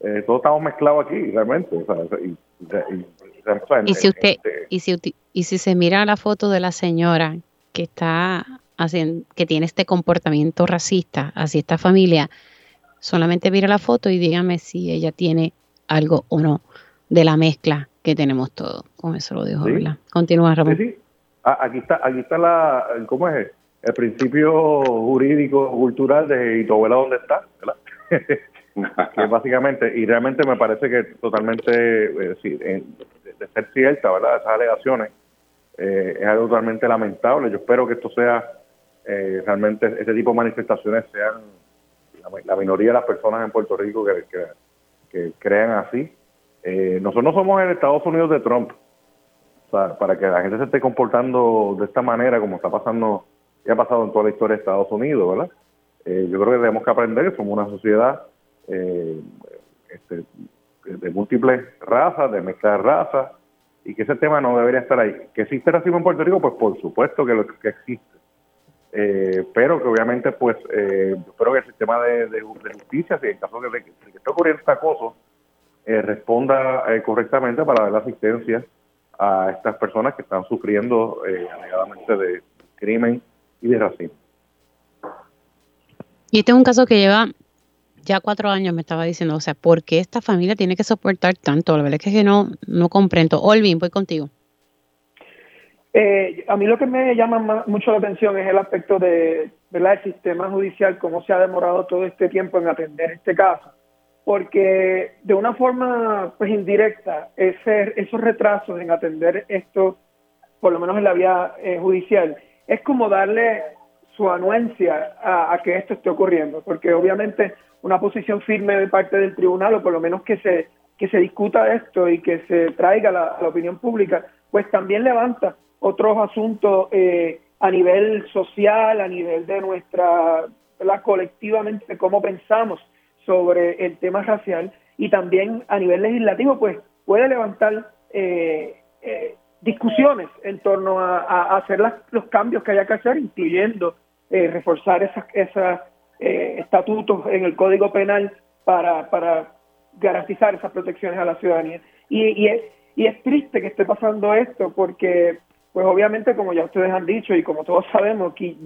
eh, todos estamos mezclados aquí realmente.
y, si usted, y si y si se mira la foto de la señora que está haciendo, que tiene este comportamiento racista hacia esta familia, solamente mira la foto y dígame si ella tiene algo o no de la mezcla que tenemos todo. Con eso lo dejo, ¿verdad? Continúa, Ramón.
Sí, ah, aquí está, aquí está la, ¿cómo es? El principio jurídico cultural de ¿y tu abuela dónde está? ¿verdad? que básicamente, y realmente me parece que totalmente, eh, de, ser cierta, ¿verdad? Esas alegaciones, eh, es algo totalmente lamentable. Yo espero que esto sea, eh, realmente, este tipo de manifestaciones sean la, minoría de las personas en Puerto Rico que, que crean así eh, nosotros no somos el Estados Unidos de Trump. O sea, para que la gente se esté comportando de esta manera, como está pasando, y ha pasado en toda la historia de Estados Unidos, ¿verdad? Eh, yo creo que tenemos que aprender que somos una sociedad eh, este, de múltiples razas, de mezcla de razas, y que ese tema no debería estar ahí. ¿Que existe racismo en Puerto Rico? Pues por supuesto que, lo, que existe. pero que obviamente, pues, yo espero que el sistema de, justicia, si en caso de de que esté ocurriendo esta cosa, eh, responda eh, correctamente para dar la asistencia a estas personas que están sufriendo eh, alegadamente de crimen y de racismo.
Y este es un caso que lleva ya cuatro años, me estaba diciendo, o sea, ¿por qué esta familia tiene que soportar tanto? La verdad es que no, no comprendo. Olvin, voy contigo.
Eh, a mí lo que me llama mucho la atención es el aspecto de ¿verdad? el sistema judicial, cómo se ha demorado todo este tiempo en atender este caso porque de una forma pues indirecta ese, esos retrasos en atender esto, por lo menos en la vía eh, judicial, es como darle su anuencia a, que esto esté ocurriendo, porque obviamente una posición firme de parte del tribunal, o por lo menos que se, que se discuta esto y que se traiga a la, opinión pública, pues también levanta otros asuntos eh, a nivel social, a nivel de nuestra, la colectivamente, cómo pensamos sobre el tema racial y también a nivel legislativo pues puede levantar eh, eh, discusiones en torno a, hacer los cambios que haya que hacer, incluyendo eh, reforzar esas, esas estatutos en el Código Penal para, para garantizar esas protecciones a la ciudadanía. Y, y, es, y es triste que esté pasando esto porque, pues obviamente, como ya ustedes han dicho y como todos sabemos, que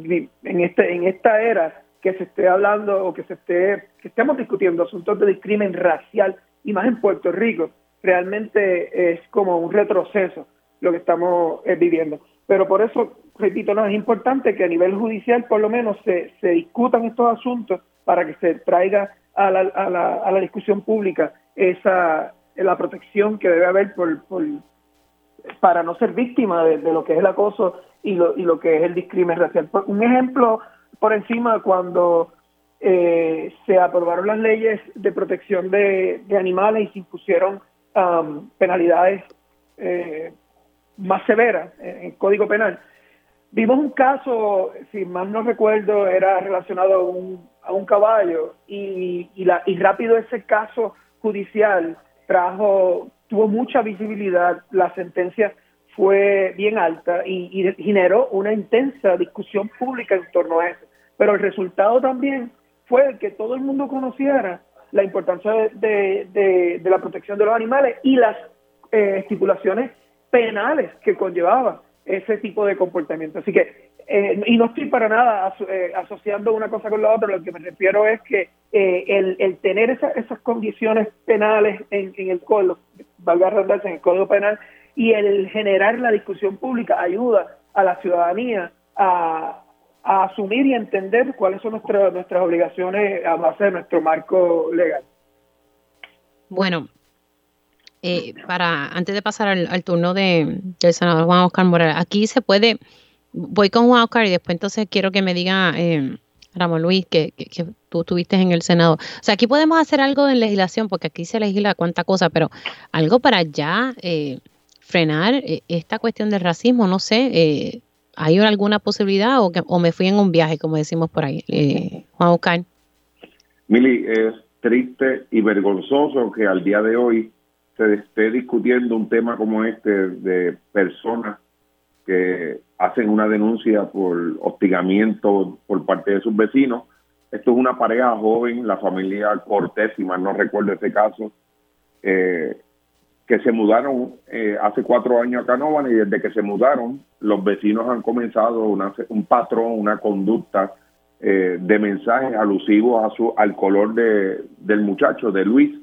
en, este, en esta era que se esté hablando o que se esté que estemos discutiendo asuntos de discrimen racial y más en Puerto Rico realmente es como un retroceso lo que estamos eh, viviendo pero por eso repito no es importante que a nivel judicial por lo menos se, se discutan estos asuntos para que se traiga a la, a la, a la discusión pública esa la protección que debe haber por, por para no ser víctima de, lo que es el acoso y lo, y lo que es el discrimen racial. Un ejemplo por encima cuando eh, se aprobaron las leyes de protección de, animales y se impusieron um, penalidades eh, más severas en el Código Penal. Vimos un caso, si mal no recuerdo, era relacionado a un, a un caballo y, y, la, y rápido ese caso judicial trajo, tuvo mucha visibilidad, la sentencia fue bien alta y, y generó una intensa discusión pública en torno a eso pero el resultado también fue que todo el mundo conociera la importancia de, la protección de los animales y las eh, estipulaciones penales que conllevaba ese tipo de comportamiento. Así que, eh, y no estoy para nada eh, asociando una cosa con la otra, lo que me refiero es que el, tener esas condiciones penales en, el código, valga en el código penal, y el generar la discusión pública ayuda a la ciudadanía a, a asumir y entender cuáles son nuestras nuestras obligaciones a base de nuestro marco legal.
Bueno, eh, para antes de pasar al, turno de, del senador Juan Oscar Morales, aquí se puede, voy con Juan Oscar y después entonces quiero que me diga eh, Ramón Luis que, tú estuviste en el Senado. O sea, aquí podemos hacer algo en legislación, porque aquí se legisla cuánta cosa, pero algo para ya eh, frenar eh, esta cuestión del racismo, no sé, ¿hay alguna posibilidad o, que, o me fui en un viaje, como decimos por ahí? Juan Oscar.
Mili, es triste y vergonzoso que al día de hoy se esté discutiendo un tema como este de personas que hacen una denuncia por hostigamiento por parte de sus vecinos. Esto es una pareja joven, la familia Cortés, si mal no recuerdo ese caso, eh, que se mudaron eh, hace cuatro años a Canóvana y desde que se mudaron, los vecinos han comenzado un patrón, una conducta eh, de mensajes alusivos a su, al color de, del muchacho, de Luis.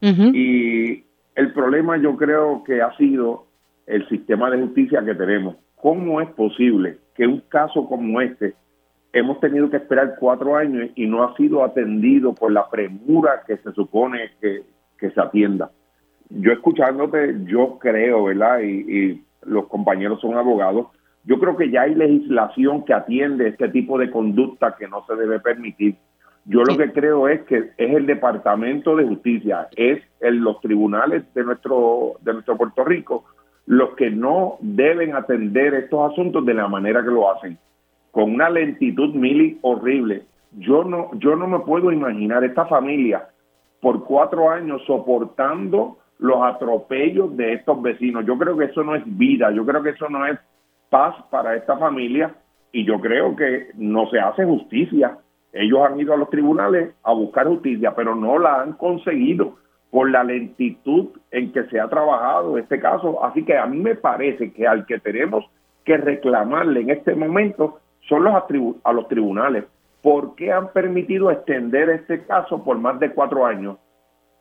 Y el problema yo creo que ha sido el sistema de justicia que tenemos. ¿Cómo es posible que un caso como este hemos tenido que esperar cuatro años y no ha sido atendido por la premura que se supone que, se atienda? Yo escuchándote, yo creo, ¿verdad? Y, los compañeros son abogados, yo creo que ya hay legislación que atiende este tipo de conducta que no se debe permitir. Yo lo que creo es que es el Departamento de Justicia, es el, los tribunales de nuestro, de nuestro Puerto Rico los que no deben atender estos asuntos de la manera que lo hacen, con una lentitud mili horrible. Yo no, yo no me puedo imaginar esta familia por cuatro años soportando los atropellos de estos vecinos. Yo creo que eso no es vida, yo creo que eso no es paz para esta familia y yo creo que no se hace justicia ellos han ido a los tribunales a buscar justicia, pero no la han conseguido por la lentitud en que se ha trabajado este caso. Así que a mí me parece que al que tenemos que reclamarle en este momento son los a los tribunales. ¿Por qué han permitido extender este caso por más de cuatro años?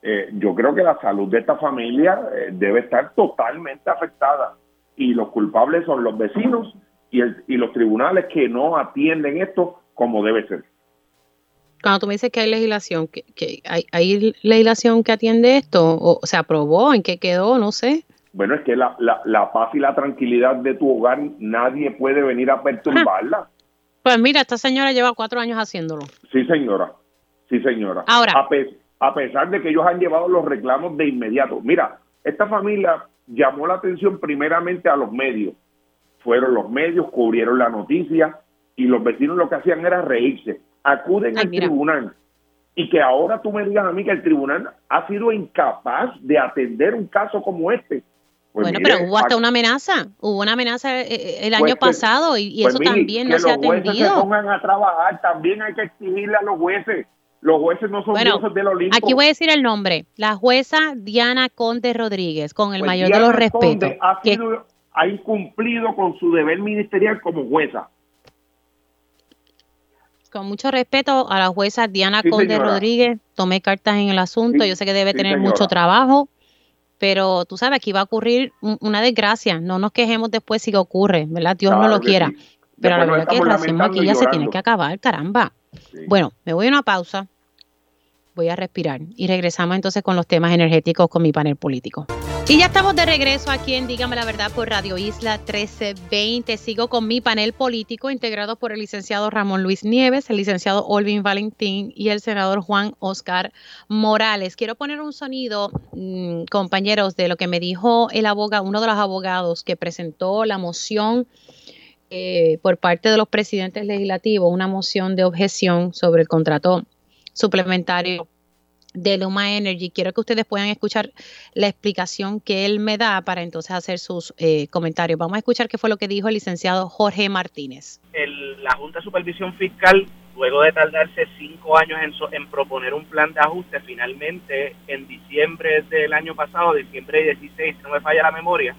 Eh, yo creo que la salud de esta familia eh, debe estar totalmente afectada y los culpables son los vecinos y, y los tribunales que no atienden esto como debe ser
cuando tú me dices que hay legislación, que, hay, legislación que atiende esto, o se aprobó, en qué quedó, no sé.
Bueno, es que la, la, paz y la tranquilidad de tu hogar nadie puede venir a perturbarla.
Pues mira, esta señora lleva cuatro años haciéndolo.
Sí, señora. Sí, señora.
Ahora.
A, a pesar de que ellos han llevado los reclamos de inmediato. Mira, esta familia llamó la atención primeramente a los medios. Fueron los medios, cubrieron la noticia y los vecinos lo que hacían era reírse acuden al tribunal y que ahora tú me digas a mí que el tribunal ha sido incapaz de atender un caso como este.
Pues bueno, pero hubo hasta una amenaza, hubo una amenaza eh, eh, el año pues pasado y, pues eso también no se ha atendido. Que
los jueces se pongan a trabajar, también hay que exigirle a los jueces. Los jueces no son bueno, dioses del Olimpo.
Aquí voy a decir el nombre, la jueza Diana Conde Rodríguez, con el mayor de los respetos.
Ha, ha incumplido con su deber ministerial como jueza
con mucho respeto a la jueza Diana Conde Rodríguez, tomé cartas en el asunto, yo sé que debe tener mucho trabajo, pero tú sabes que va a ocurrir una desgracia, no nos quejemos después si ocurre, ¿verdad? Dios no lo quiera, pero la verdad que el racismo aquí ya se tiene que acabar, caramba. Bueno, me voy a una pausa, voy a respirar y regresamos entonces con los temas energéticos con mi panel político. Y ya estamos de regreso aquí en Dígame la Verdad por Radio Isla 1320. Sigo con mi panel político integrado por el licenciado Ramón Luis Nieves, el licenciado Olvin Valentín y el senador Juan Oscar Morales. Quiero poner un sonido, mm, compañeros, de lo que me dijo el abogado, uno de los abogados que presentó la moción eh, por parte de los presidentes legislativos, una moción de objeción sobre el contrato suplementario de Luma Energy. Quiero que ustedes puedan escuchar la explicación que él me da para entonces hacer sus eh, comentarios. Vamos a escuchar qué fue lo que dijo el licenciado Jorge Martínez.
la Junta de Supervisión Fiscal, luego de tardarse cinco años en, en, proponer un plan de ajuste, finalmente en diciembre del año pasado, diciembre 16, si no me falla la memoria,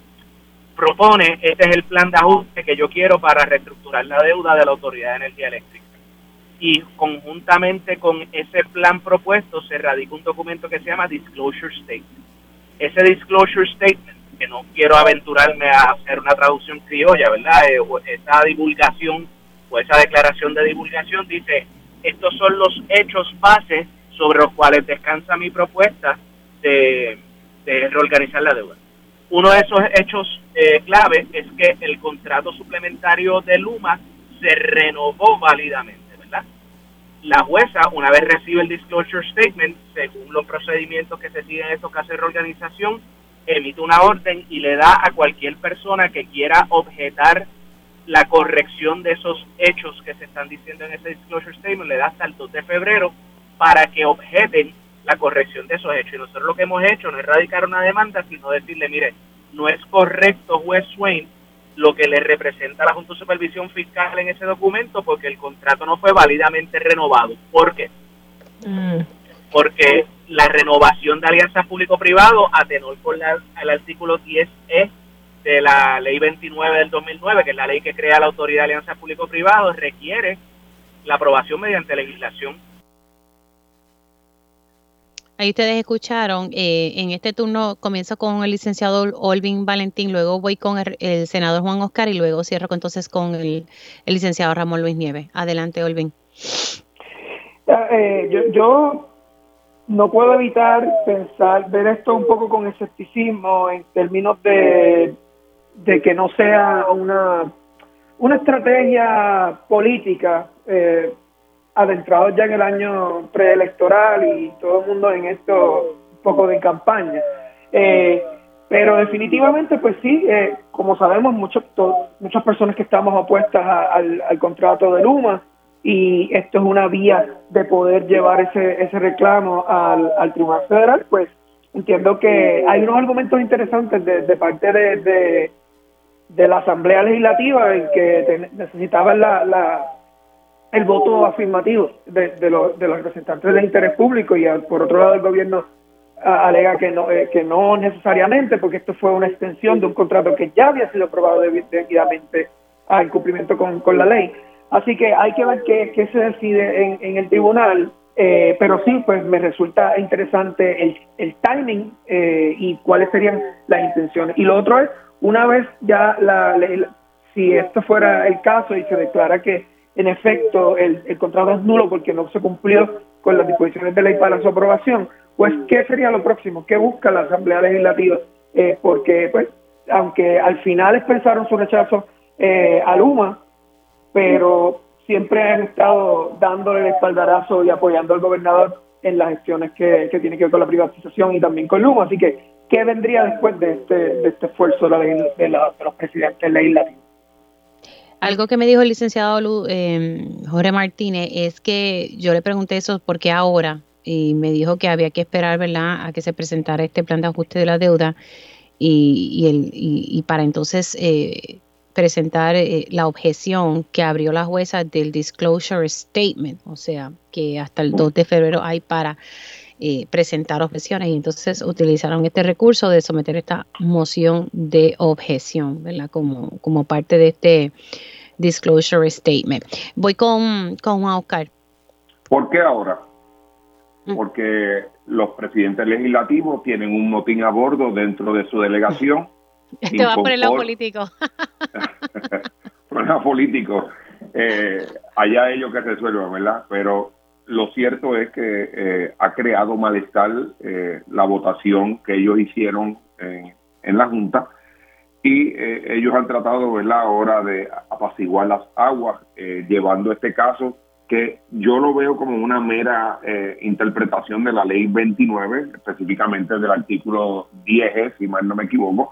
propone, este es el plan de ajuste que yo quiero para reestructurar la deuda de la Autoridad de Energía Eléctrica y conjuntamente con ese plan propuesto se radica un documento que se llama Disclosure Statement. Ese Disclosure Statement, que no quiero aventurarme a hacer una traducción criolla, ¿verdad? Eh, esa divulgación o esa declaración de divulgación dice, estos son los hechos bases sobre los cuales descansa mi propuesta de, reorganizar la deuda. Uno de esos hechos eh, clave es que el contrato suplementario de Luma se renovó válidamente. La jueza, una vez recibe el disclosure statement, según los procedimientos que se siguen en estos casos de reorganización, emite una orden y le da a cualquier persona que quiera objetar la corrección de esos hechos que se están diciendo en ese disclosure statement, le da hasta el 2 de febrero para que objeten la corrección de esos hechos. Y nosotros lo que hemos hecho no es radicar una demanda, sino decirle, mire, no es correcto, juez Swain, lo que le representa a la Junta de Supervisión Fiscal en ese documento porque el contrato no fue válidamente renovado. ¿Por qué? Mm. Porque la renovación de alianzas público-privado, a tenor por la, el artículo 10E de la ley 29 del 2009, que es la ley que crea la autoridad de alianzas público-privado, requiere la aprobación mediante legislación
Ahí ustedes escucharon, eh, en este turno comienzo con el licenciado Olvin Valentín, luego voy con el, senador Juan Oscar y luego cierro entonces con el, licenciado Ramón Luis Nieves. Adelante, Olvin.
Eh, yo, no puedo evitar pensar, ver esto un poco con escepticismo en términos de, de que no sea una, una estrategia política. Eh, adentrados ya en el año preelectoral y todo el mundo en esto un poco de campaña. Eh, pero definitivamente, pues sí, eh, como sabemos, muchos muchas personas que estamos opuestas al, contrato de Luma y esto es una vía de poder llevar ese, ese reclamo al, al Tribunal Federal, pues entiendo que hay unos argumentos interesantes de, parte de, de, la Asamblea Legislativa en que necesitaban la, la el voto afirmativo de, los, de los representantes del interés público y por otro lado el gobierno alega que no eh, que no necesariamente porque esto fue una extensión de un contrato que ya había sido aprobado debidamente a incumplimiento con, con la ley. Así que hay que ver qué, qué se decide en, en el tribunal eh, pero sí pues me resulta interesante el, el timing eh, y cuáles serían las intenciones. Y lo otro es una vez ya la, la si esto fuera el caso y se declara que en efecto el, contrato es nulo porque no se cumplió con las disposiciones de ley para su aprobación, pues ¿qué sería lo próximo? ¿Qué busca la Asamblea Legislativa? Eh, porque pues aunque al final expresaron su rechazo eh, a Luma, pero siempre han estado dándole el espaldarazo y apoyando al gobernador en las gestiones que, que tienen que ver con la privatización y también con Luma. Así que, ¿qué vendría después de este, de este esfuerzo de, de los presidentes legislativos?
Algo que me dijo el licenciado eh, Jorge Martínez es que yo le pregunté eso porque ahora y me dijo que había que esperar, ¿verdad?, a que se presentara este plan de ajuste de la deuda y, y, el, y, para entonces eh, presentar eh, la objeción que abrió la jueza del disclosure statement, o sea, que hasta el 2 de febrero hay para eh, presentar objeciones y entonces utilizaron este recurso de someter esta moción de objeción, ¿verdad? Como, como parte de este disclosure statement. Voy con, con Juan Oscar.
¿Por qué ahora? Mm. Porque los presidentes legislativos tienen un motín a bordo dentro de su delegación.
Este va por el lado político.
por el lado político. Eh, allá ellos que resuelvan, ¿verdad? Pero lo cierto es que eh, ha creado malestar eh, la votación que ellos hicieron en, la Junta y eh, ellos han tratado ahora de apaciguar las aguas llevando este caso que yo lo veo como una mera interpretación de la ley 29, específicamente del artículo 10, si mal no me equivoco,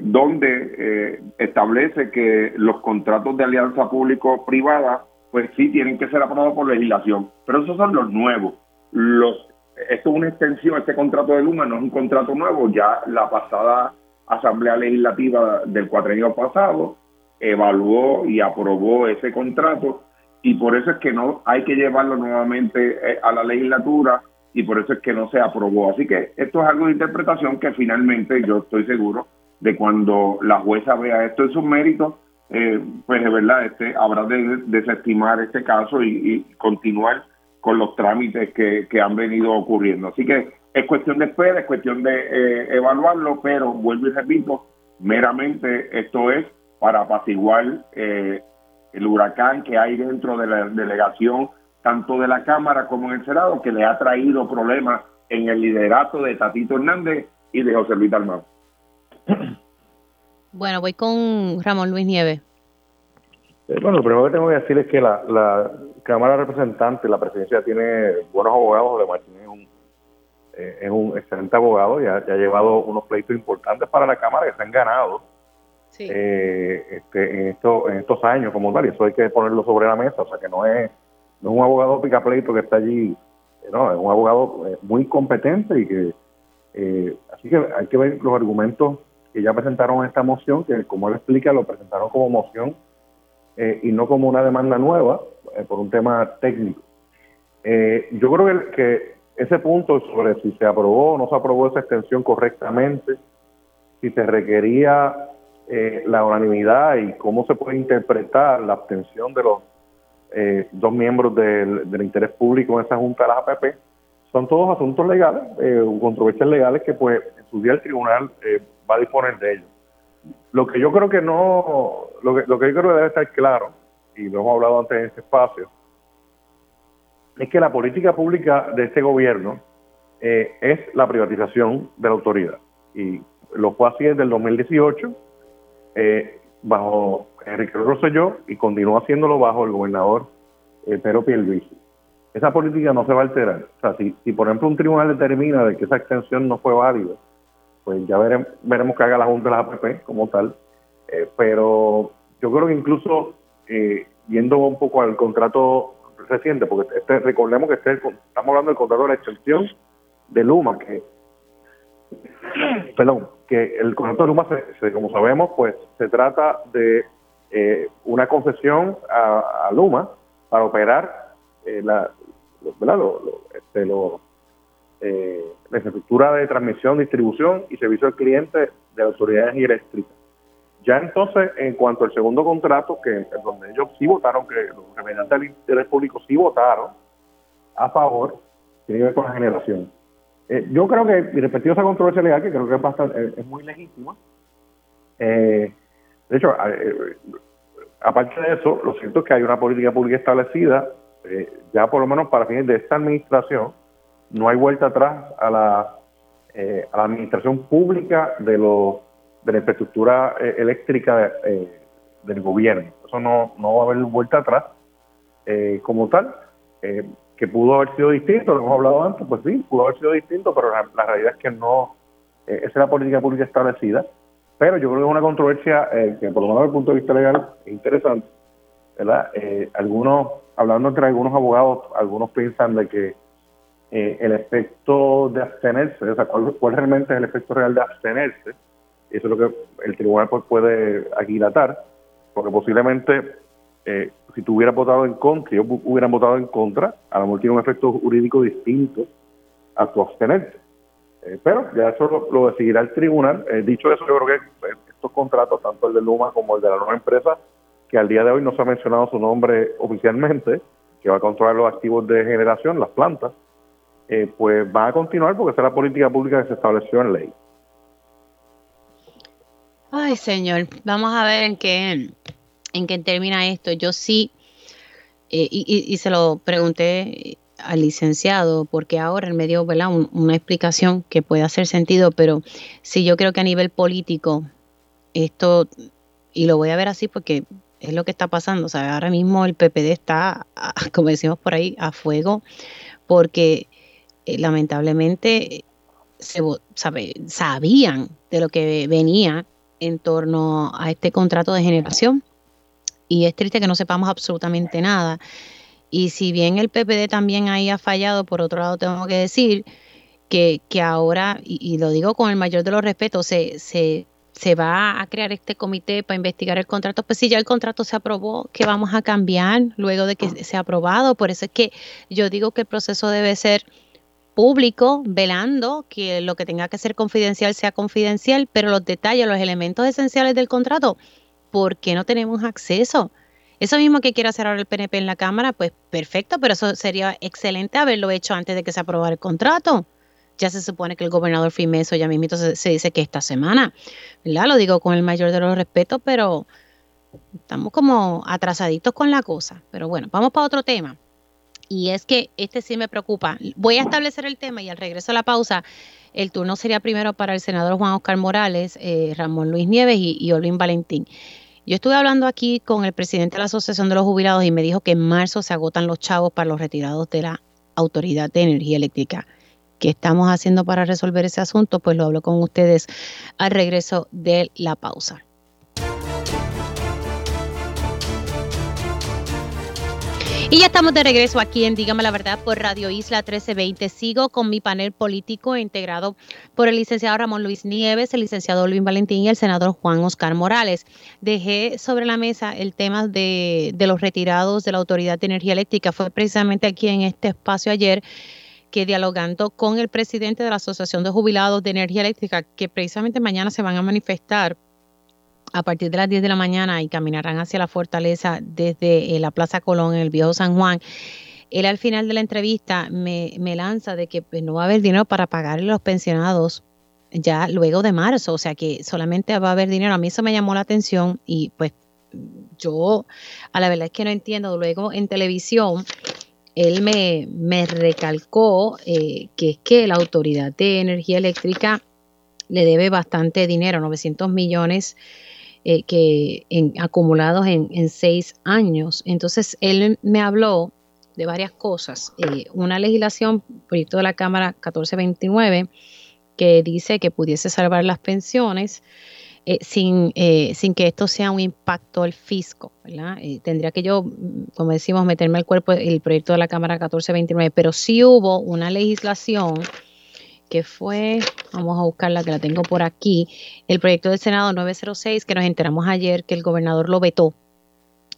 donde establece que los contratos de alianza público-privada pues sí tienen que ser aprobados por legislación. Pero esos son los nuevos. Los, esto es una extensión, este contrato de Luma no es un contrato nuevo, ya la pasada Asamblea Legislativa del cuatrenio pasado evaluó y aprobó ese contrato y por eso es que no hay que llevarlo nuevamente eh, a la legislatura y por eso es que no se aprobó. Así que esto es algo de interpretación que finalmente yo estoy seguro de cuando la jueza vea esto en sus méritos, eh, pues de verdad este, habrá de desestimar este caso y, continuar con los trámites que, han venido ocurriendo. Así que es cuestión de espera, es cuestión de eh, evaluarlo, pero vuelvo y repito, meramente esto es para apaciguar eh, el huracán que hay dentro de la delegación, tanto de la Cámara como en el Senado, que le ha traído problemas en el liderato de Tatito Hernández y de José Luis Dalmau.
Bueno, voy con Ramón Luis Nieves.
Eh, bueno, lo primero que tengo que decir es que la, la Cámara de Representantes, la presidencia tiene buenos abogados, de Martínez es un, eh, es un excelente abogado y ha, ha, llevado unos pleitos importantes para la Cámara que se han ganado eh, este, en, esto, en estos años como tal, y eso hay que ponerlo sobre la mesa, o sea que no es, no es un abogado pica pleito que está allí, no, es un abogado muy competente y que, así que hay que ver los argumentos que ya presentaron esta moción, que como él explica, lo presentaron como moción eh, y no como una demanda nueva eh, por un tema técnico. Eh, yo creo que, ese punto sobre si se aprobó o no se aprobó esa extensión correctamente, si se requería la unanimidad y cómo se puede interpretar la abstención de los dos miembros del, interés público en esa junta de las APP, son todos asuntos legales, controversias legales que pues en día el tribunal va a disponer de ellos. Lo que yo creo que no, lo que, lo que yo creo que debe estar claro, y lo hemos hablado antes en este espacio, es que la política pública de este gobierno eh, es la privatización de la autoridad. Y lo fue así desde el 2018, eh, bajo Enrique Rosselló, y continúa haciéndolo bajo el gobernador eh, Pedro Pierluisi. Esa política no se va a alterar. O sea, si, si por ejemplo un tribunal determina de que esa extensión no fue válida, pues ya veremos, veremos que haga la Junta de las APP como tal. Eh, pero yo creo que incluso eh, yendo un poco al contrato reciente, porque este, recordemos que este, estamos hablando del contrato de la extensión de Luma, que perdón, que el contrato de Luma, se, como sabemos, pues se trata de eh, una concesión a, Luma para operar la, este, eh, la infraestructura de transmisión, distribución y servicio al cliente de la Autoridad de Energía Eléctrica. Ya entonces, en cuanto al segundo contrato, que donde ellos sí votaron, que los representantes del interés público sí votaron a favor, tiene que ver con la generación. Eh, yo creo que, respecto a esa controversia legal, que creo que es, bastante, es, muy legítima, eh, de hecho, eh, aparte de eso, lo cierto es que hay una política pública establecida, ya por lo menos para fines de esta administración, no hay vuelta atrás a la, eh, a la administración pública de, de la infraestructura eh, eléctrica eh, del gobierno. Eso no, no va a haber vuelta atrás como tal. que pudo haber sido distinto, lo hemos hablado antes, pues sí, pudo haber sido distinto, pero la, realidad es que no, esa es la política pública establecida. Pero yo creo que es una controversia que, por lo menos desde el punto de vista legal, es interesante. ¿verdad? algunos, hablando entre algunos abogados, algunos piensan de que eh, el efecto de abstenerse, o sea, cuál, realmente es el efecto real de abstenerse, eso es lo que el tribunal pues, puede aquilatar, porque posiblemente eh, si tú hubieras votado en contra, si ellos hubieran votado en contra, a lo mejor tiene un efecto jurídico distinto a tu abstenerte. Eh, pero ya eso lo, decidirá el tribunal. dicho eso, yo creo que estos contratos, tanto el de Luma como el de la nueva empresa, que al día de hoy no se ha mencionado su nombre oficialmente, que va a controlar los activos de generación, las plantas, eh, pues va a continuar porque esa es la política pública que se estableció en ley.
Ay, señor, vamos a ver en qué, en qué termina esto. Yo sí, eh, y, se lo pregunté al licenciado, porque ahora en medio dio una explicación que puede hacer sentido, pero sí yo creo que a nivel político, esto, y lo voy a ver así porque es lo que está pasando, o sea, ahora mismo el PPD está, como decimos por ahí, a fuego, porque eh, lamentablemente se, sabían de lo que venía en torno a este contrato de generación y es triste que no sepamos absolutamente nada. Y si bien el PPD también ahí ha fallado, por otro lado tengo que decir que, que ahora, y, lo digo con el mayor de los respetos, se, se, se va a crear este comité para investigar el contrato, pues si ya el contrato se aprobó, ¿qué vamos a cambiar luego de que ah. se ha aprobado? Por eso es que yo digo que el proceso debe ser público, velando que lo que tenga que ser confidencial sea confidencial, pero los detalles, los elementos esenciales del contrato, ¿por qué no tenemos acceso? Eso mismo que quiere hacer ahora el PNP en la Cámara, pues perfecto, pero eso sería excelente haberlo hecho antes de que se aprobara el contrato. Ya se supone que el gobernador firme eso, ya mismo se, dice que esta semana. Lo digo con el mayor de los respetos, pero estamos como atrasaditos con la cosa. Pero bueno, vamos para otro tema. Y es que este sí me preocupa. Voy a establecer el tema y al regreso a la pausa, el turno sería primero para el senador Juan Oscar Morales, eh, Ramón Luis Nieves y, y Olvin Valentín. Yo estuve hablando aquí con el presidente de la Asociación de los Jubilados y me dijo que en marzo se agotan los chavos para los retirados de la Autoridad de Energía Eléctrica. ¿Qué estamos haciendo para resolver ese asunto? Pues lo hablo con ustedes al regreso de la pausa. Y ya estamos de regreso aquí en Dígame la Verdad por Radio Isla 1320. Sigo con mi panel político integrado por el licenciado Ramón Luis Nieves, el licenciado Luis Valentín y el senador Juan Oscar Morales. Dejé sobre la mesa el tema de, de los retirados de la Autoridad de Energía Eléctrica. Fue precisamente aquí en este espacio ayer que dialogando con el presidente de la Asociación de Jubilados de Energía Eléctrica, que precisamente mañana se van a manifestar a partir de las 10 de la mañana y caminarán hacia la fortaleza desde eh, la Plaza Colón en el Viejo San Juan. Él al final de la entrevista me, lanza de que pues, no va a haber dinero para pagarle a los pensionados ya luego de marzo, o sea que solamente va a haber dinero. A mí eso me llamó la atención y pues yo a la verdad es que no entiendo. Luego en televisión él me, recalcó eh, que es que la Autoridad de Energía Eléctrica le debe bastante dinero, 900 millones eh, que en, acumulados en, seis años. Entonces, él me habló de varias cosas. Eh, una legislación, proyecto de la Cámara 1429, que dice que pudiese salvar las pensiones eh, sin, sin que esto sea un impacto al fisco. tendría que yo, como decimos, meterme al cuerpo el proyecto de la Cámara 1429, pero sí hubo una legislación que fue, vamos a buscarla que la tengo por aquí, el proyecto del Senado 906 que nos enteramos ayer que el gobernador lo vetó.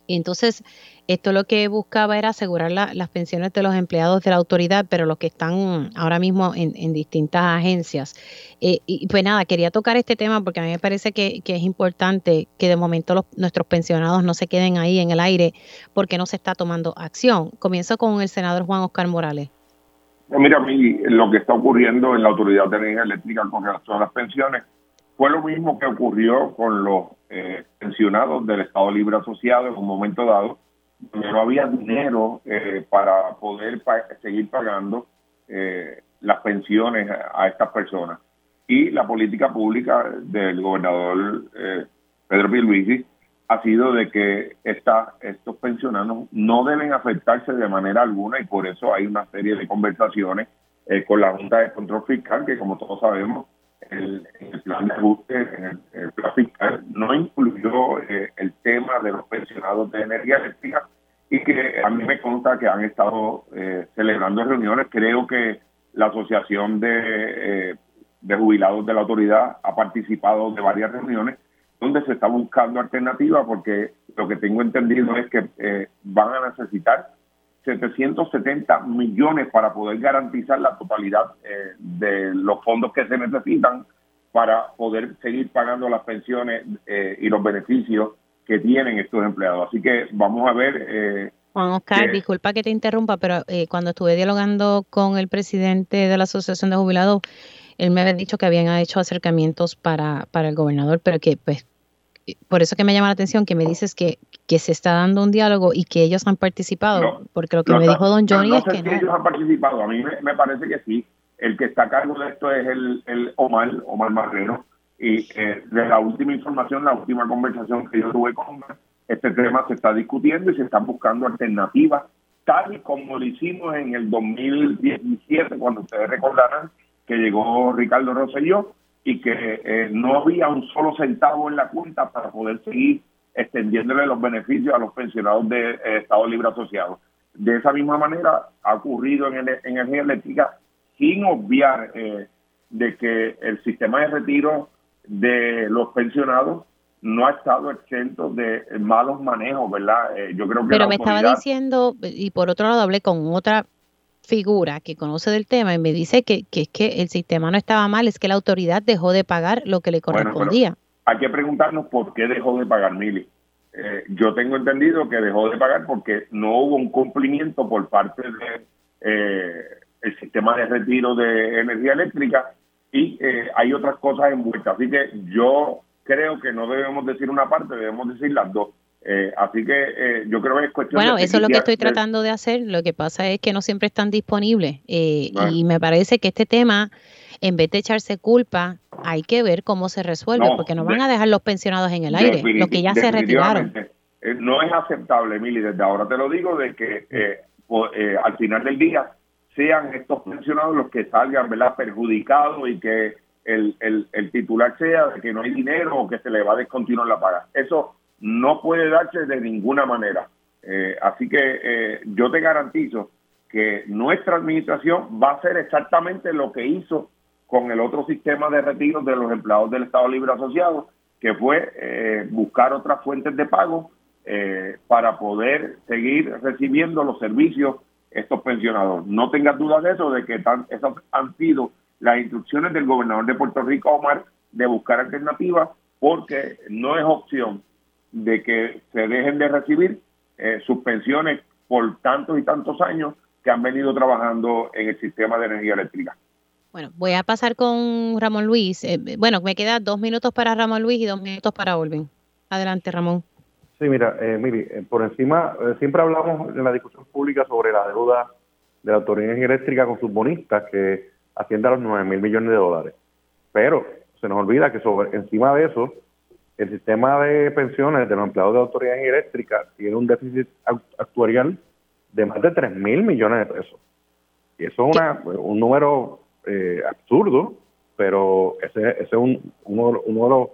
Entonces, esto lo que buscaba era asegurar las pensiones de los empleados de la autoridad, pero los que están ahora mismo en, distintas agencias. Eh, y pues nada, quería tocar este tema porque a mí me parece que, es importante que de momento nuestros pensionados no se queden ahí en el aire porque no se está tomando acción. Comienzo con el senador Juan Oscar Morales.
Mira, a mí lo que está ocurriendo en la Autoridad de Energía Eléctrica con relación a las pensiones fue lo mismo que ocurrió con los eh, pensionados del Estado Libre Asociado en un momento dado, donde no había dinero eh, para poder seguir pagando eh, las pensiones a, estas personas. Y la política pública del gobernador Pedro Pierluisi ha sido de que esta, estos pensionados no deben afectarse de manera alguna y por eso hay una serie de conversaciones eh, con la Junta de Control Fiscal que como todos sabemos el, el plan de ajuste, en el, plan fiscal no incluyó eh, el tema de los pensionados de energía eléctrica y que a mí me consta que han estado eh, celebrando reuniones. Creo que la Asociación de, de Jubilados de la Autoridad ha participado de varias reuniones donde se está buscando alternativas porque lo que tengo entendido es que eh, van a necesitar 770 millones para poder garantizar la totalidad eh, de los fondos que se necesitan para poder seguir pagando las pensiones eh, y los beneficios que tienen estos empleados. Así que vamos a ver.
Juan Oscar, disculpa que te interrumpa, pero cuando estuve dialogando con el presidente de la Asociación de Jubilados, él me había dicho que habían hecho acercamientos para, para el gobernador, pero que pues por eso que me llama la atención que me dices que, que se está dando un diálogo y que ellos han participado, porque lo que me dijo don Johnny es que
si ellos han participado, a mí me, parece que sí. El que está a cargo de esto es el, el Omar, Omar Marrero, y eh, de la última información, la última conversación que yo tuve con Omar, este tema se está discutiendo y se están buscando alternativas, tal y como lo hicimos en el 2017, cuando ustedes recordarán que llegó Ricardo Rosselló y que eh, no había un solo centavo en la cuenta para poder seguir extendiéndole los beneficios a los pensionados de eh, Estado Libre Asociado. De esa misma manera ha ocurrido en, energía eléctrica sin obviar eh, de que el sistema de retiro de los pensionados no ha estado exento de malos manejos, ¿verdad? yo creo que
Pero me estaba diciendo, y por otro lado hablé con otra figura que conoce del tema y me dice que, que, es que el sistema no estaba mal, es que la autoridad dejó de pagar lo que le correspondía.
hay que preguntarnos por qué dejó de pagar Mili. Eh, yo tengo entendido que dejó de pagar porque no hubo un cumplimiento por parte de eh, sistema de retiro de energía eléctrica y eh, hay otras cosas envueltas. Así que yo creo que no debemos decir una parte, debemos decir las dos. Eh, así que eh, yo creo que es cuestión
bueno, eso es lo que estoy
de-
tratando de hacer. Lo que pasa es que no siempre están disponibles. eh, Y me parece que este tema, en vez de echarse culpa, hay que ver cómo se resuelve,
No,
porque no
de-
van a dejar los pensionados en el aire, los que ya se retiraron.
Eh, no es aceptable, Emily, desde ahora te lo digo, de que eh, al final del día sean estos pensionados los que salgan ¿verdad? perjudicados y que el, el, el titular sea de que no hay dinero o que se le va a descontinuar la paga. Eso no puede darse de ninguna manera. Eh, así que eh, yo te garantizo que nuestra administración va a hacer exactamente lo que hizo con el otro sistema de retiro de los empleados del Estado Libre Asociado, que fue eh, buscar otras fuentes de pago eh, para poder seguir recibiendo los servicios estos pensionados. No tengas dudas de eso, de que tan- esas han sido las instrucciones del gobernador de Puerto Rico, Omar, de buscar alternativas, porque no es opción de que se dejen de recibir eh, sus pensiones por tantos y tantos años que han venido trabajando en el sistema de energía eléctrica.
Bueno, voy a pasar con Ramón Luis. Eh, bueno, me quedan dos minutos para Ramón Luis y dos minutos para Olvin. Adelante, Ramón.
Sí, mira, eh, mire, eh, por encima, eh, siempre hablamos en la discusión pública sobre la deuda de la Autoridad de Energía Eléctrica con sus bonistas, que asciende a los 9 mil millones de dólares. Pero se nos olvida que sobre encima de eso, el sistema de pensiones de los empleados de la Autoridad de Energía Eléctrica tiene un déficit act- actuarial de más de 3 mil millones de pesos. Y eso es una- un número eh, absurdo, pero ese, ese es un- uno, de los- uno de, los,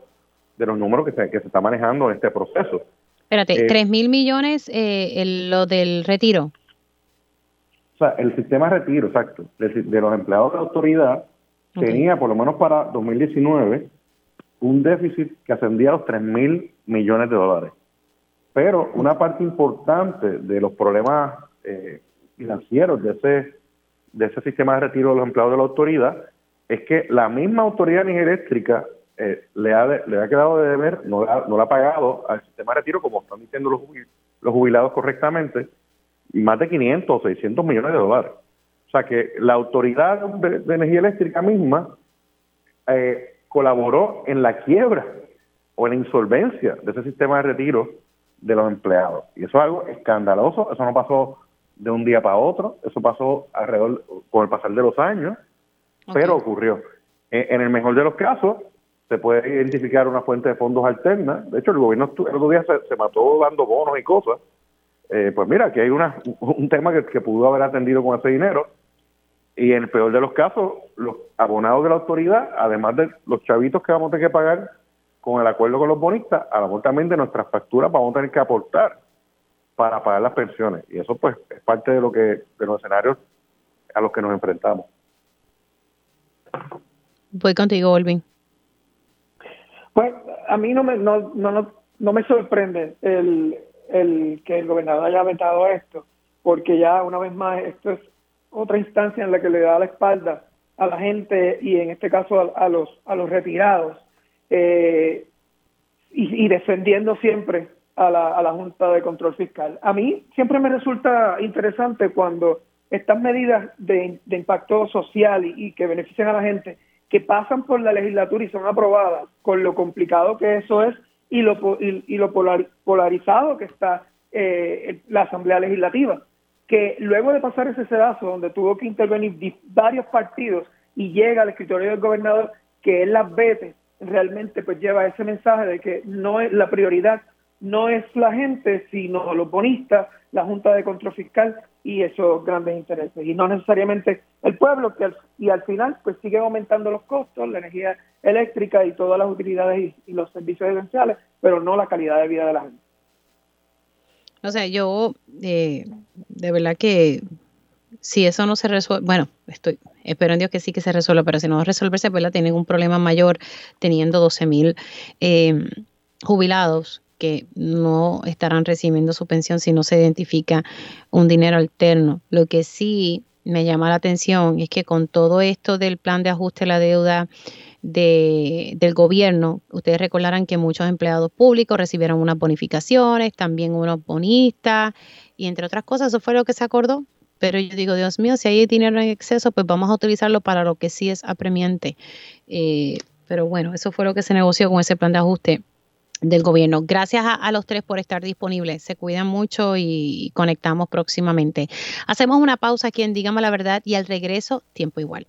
de los números que se, que se está manejando en este proceso.
Espérate,
Eh,
tres mil millones eh, el- lo del retiro.
O sea, el sistema de retiro, exacto, de, de los empleados de autoridad tenía, por lo menos para 2019, un déficit que ascendía a los 3 mil millones de dólares. Pero una parte importante de los problemas eh, financieros de ese, de ese sistema de retiro de los empleados de la autoridad es que la misma autoridad de energía eléctrica eh, le, ha le ha quedado de deber, no, no le ha pagado al sistema de retiro, como están diciendo los, los jubilados correctamente, más de 500 o 600 millones de dólares. O sea que la autoridad de, de energía eléctrica misma eh, colaboró en la quiebra o en la insolvencia de ese sistema de retiro de los empleados. Y eso es algo escandaloso, eso no pasó de un día para otro, eso pasó alrededor con el pasar de los años, pero ocurrió. En, en el mejor de los casos, se puede identificar una fuente de fondos alterna. De hecho, el gobierno el otro día se, se mató dando bonos y cosas. Eh, pues mira, aquí hay una, un tema que, que pudo haber atendido con ese dinero. Y en el peor de los casos, los abonados de la autoridad, además de los chavitos que vamos a tener que pagar con el acuerdo con los bonistas, a la mejor también de nuestras facturas vamos a tener que aportar para pagar las pensiones. Y eso pues es parte de lo que de los escenarios a los que nos enfrentamos.
Voy contigo, Olvin.
Pues a mí no me, no, no, no, no me sorprende el, el que el gobernador haya vetado esto, porque ya una vez más esto es otra instancia en la que le da la espalda a la gente y en este caso a, a los a los retirados eh, y, y defendiendo siempre a la, a la Junta de Control Fiscal. A mí siempre me resulta interesante cuando estas medidas de, impacto social y, que benefician a la gente que pasan por la legislatura y son aprobadas, con lo complicado que eso es y lo, y, y lo polar- polarizado que está eh, la Asamblea Legislativa, que luego de pasar ese sedazo donde tuvo que intervenir varios partidos y llega al escritorio del gobernador que él las vete, realmente pues lleva ese mensaje de que no es la prioridad no es la gente, sino los bonistas, la Junta de Control Fiscal y esos grandes intereses. Y no necesariamente el pueblo, que al, y al final pues sigue aumentando los costos, la energía eléctrica y todas las utilidades y los servicios esenciales, pero no la calidad de vida de la gente.
O sea, yo eh, de verdad que si eso no se resuelve, bueno, estoy espero en Dios que sí que se resuelva, pero si no resolverse, pues la tienen un problema mayor teniendo 12 mil eh, jubilados que no estarán recibiendo su pensión si no se identifica un dinero alterno. Lo que sí me llama la atención es que con todo esto del plan de ajuste a la deuda de, del gobierno, ustedes recordarán que muchos empleados públicos recibieron unas bonificaciones, también unos bonistas, y entre otras cosas, eso fue lo que se acordó. Pero yo digo, Dios mío, si hay dinero en exceso, pues vamos a utilizarlo para lo que sí es apremiante. Eh, pero bueno, eso fue lo que se negoció con ese plan de ajuste del gobierno. Gracias a, los tres por estar disponibles. Se cuidan mucho y conectamos próximamente. Hacemos una pausa aquí en Dígame la Verdad y al regreso, tiempo igual.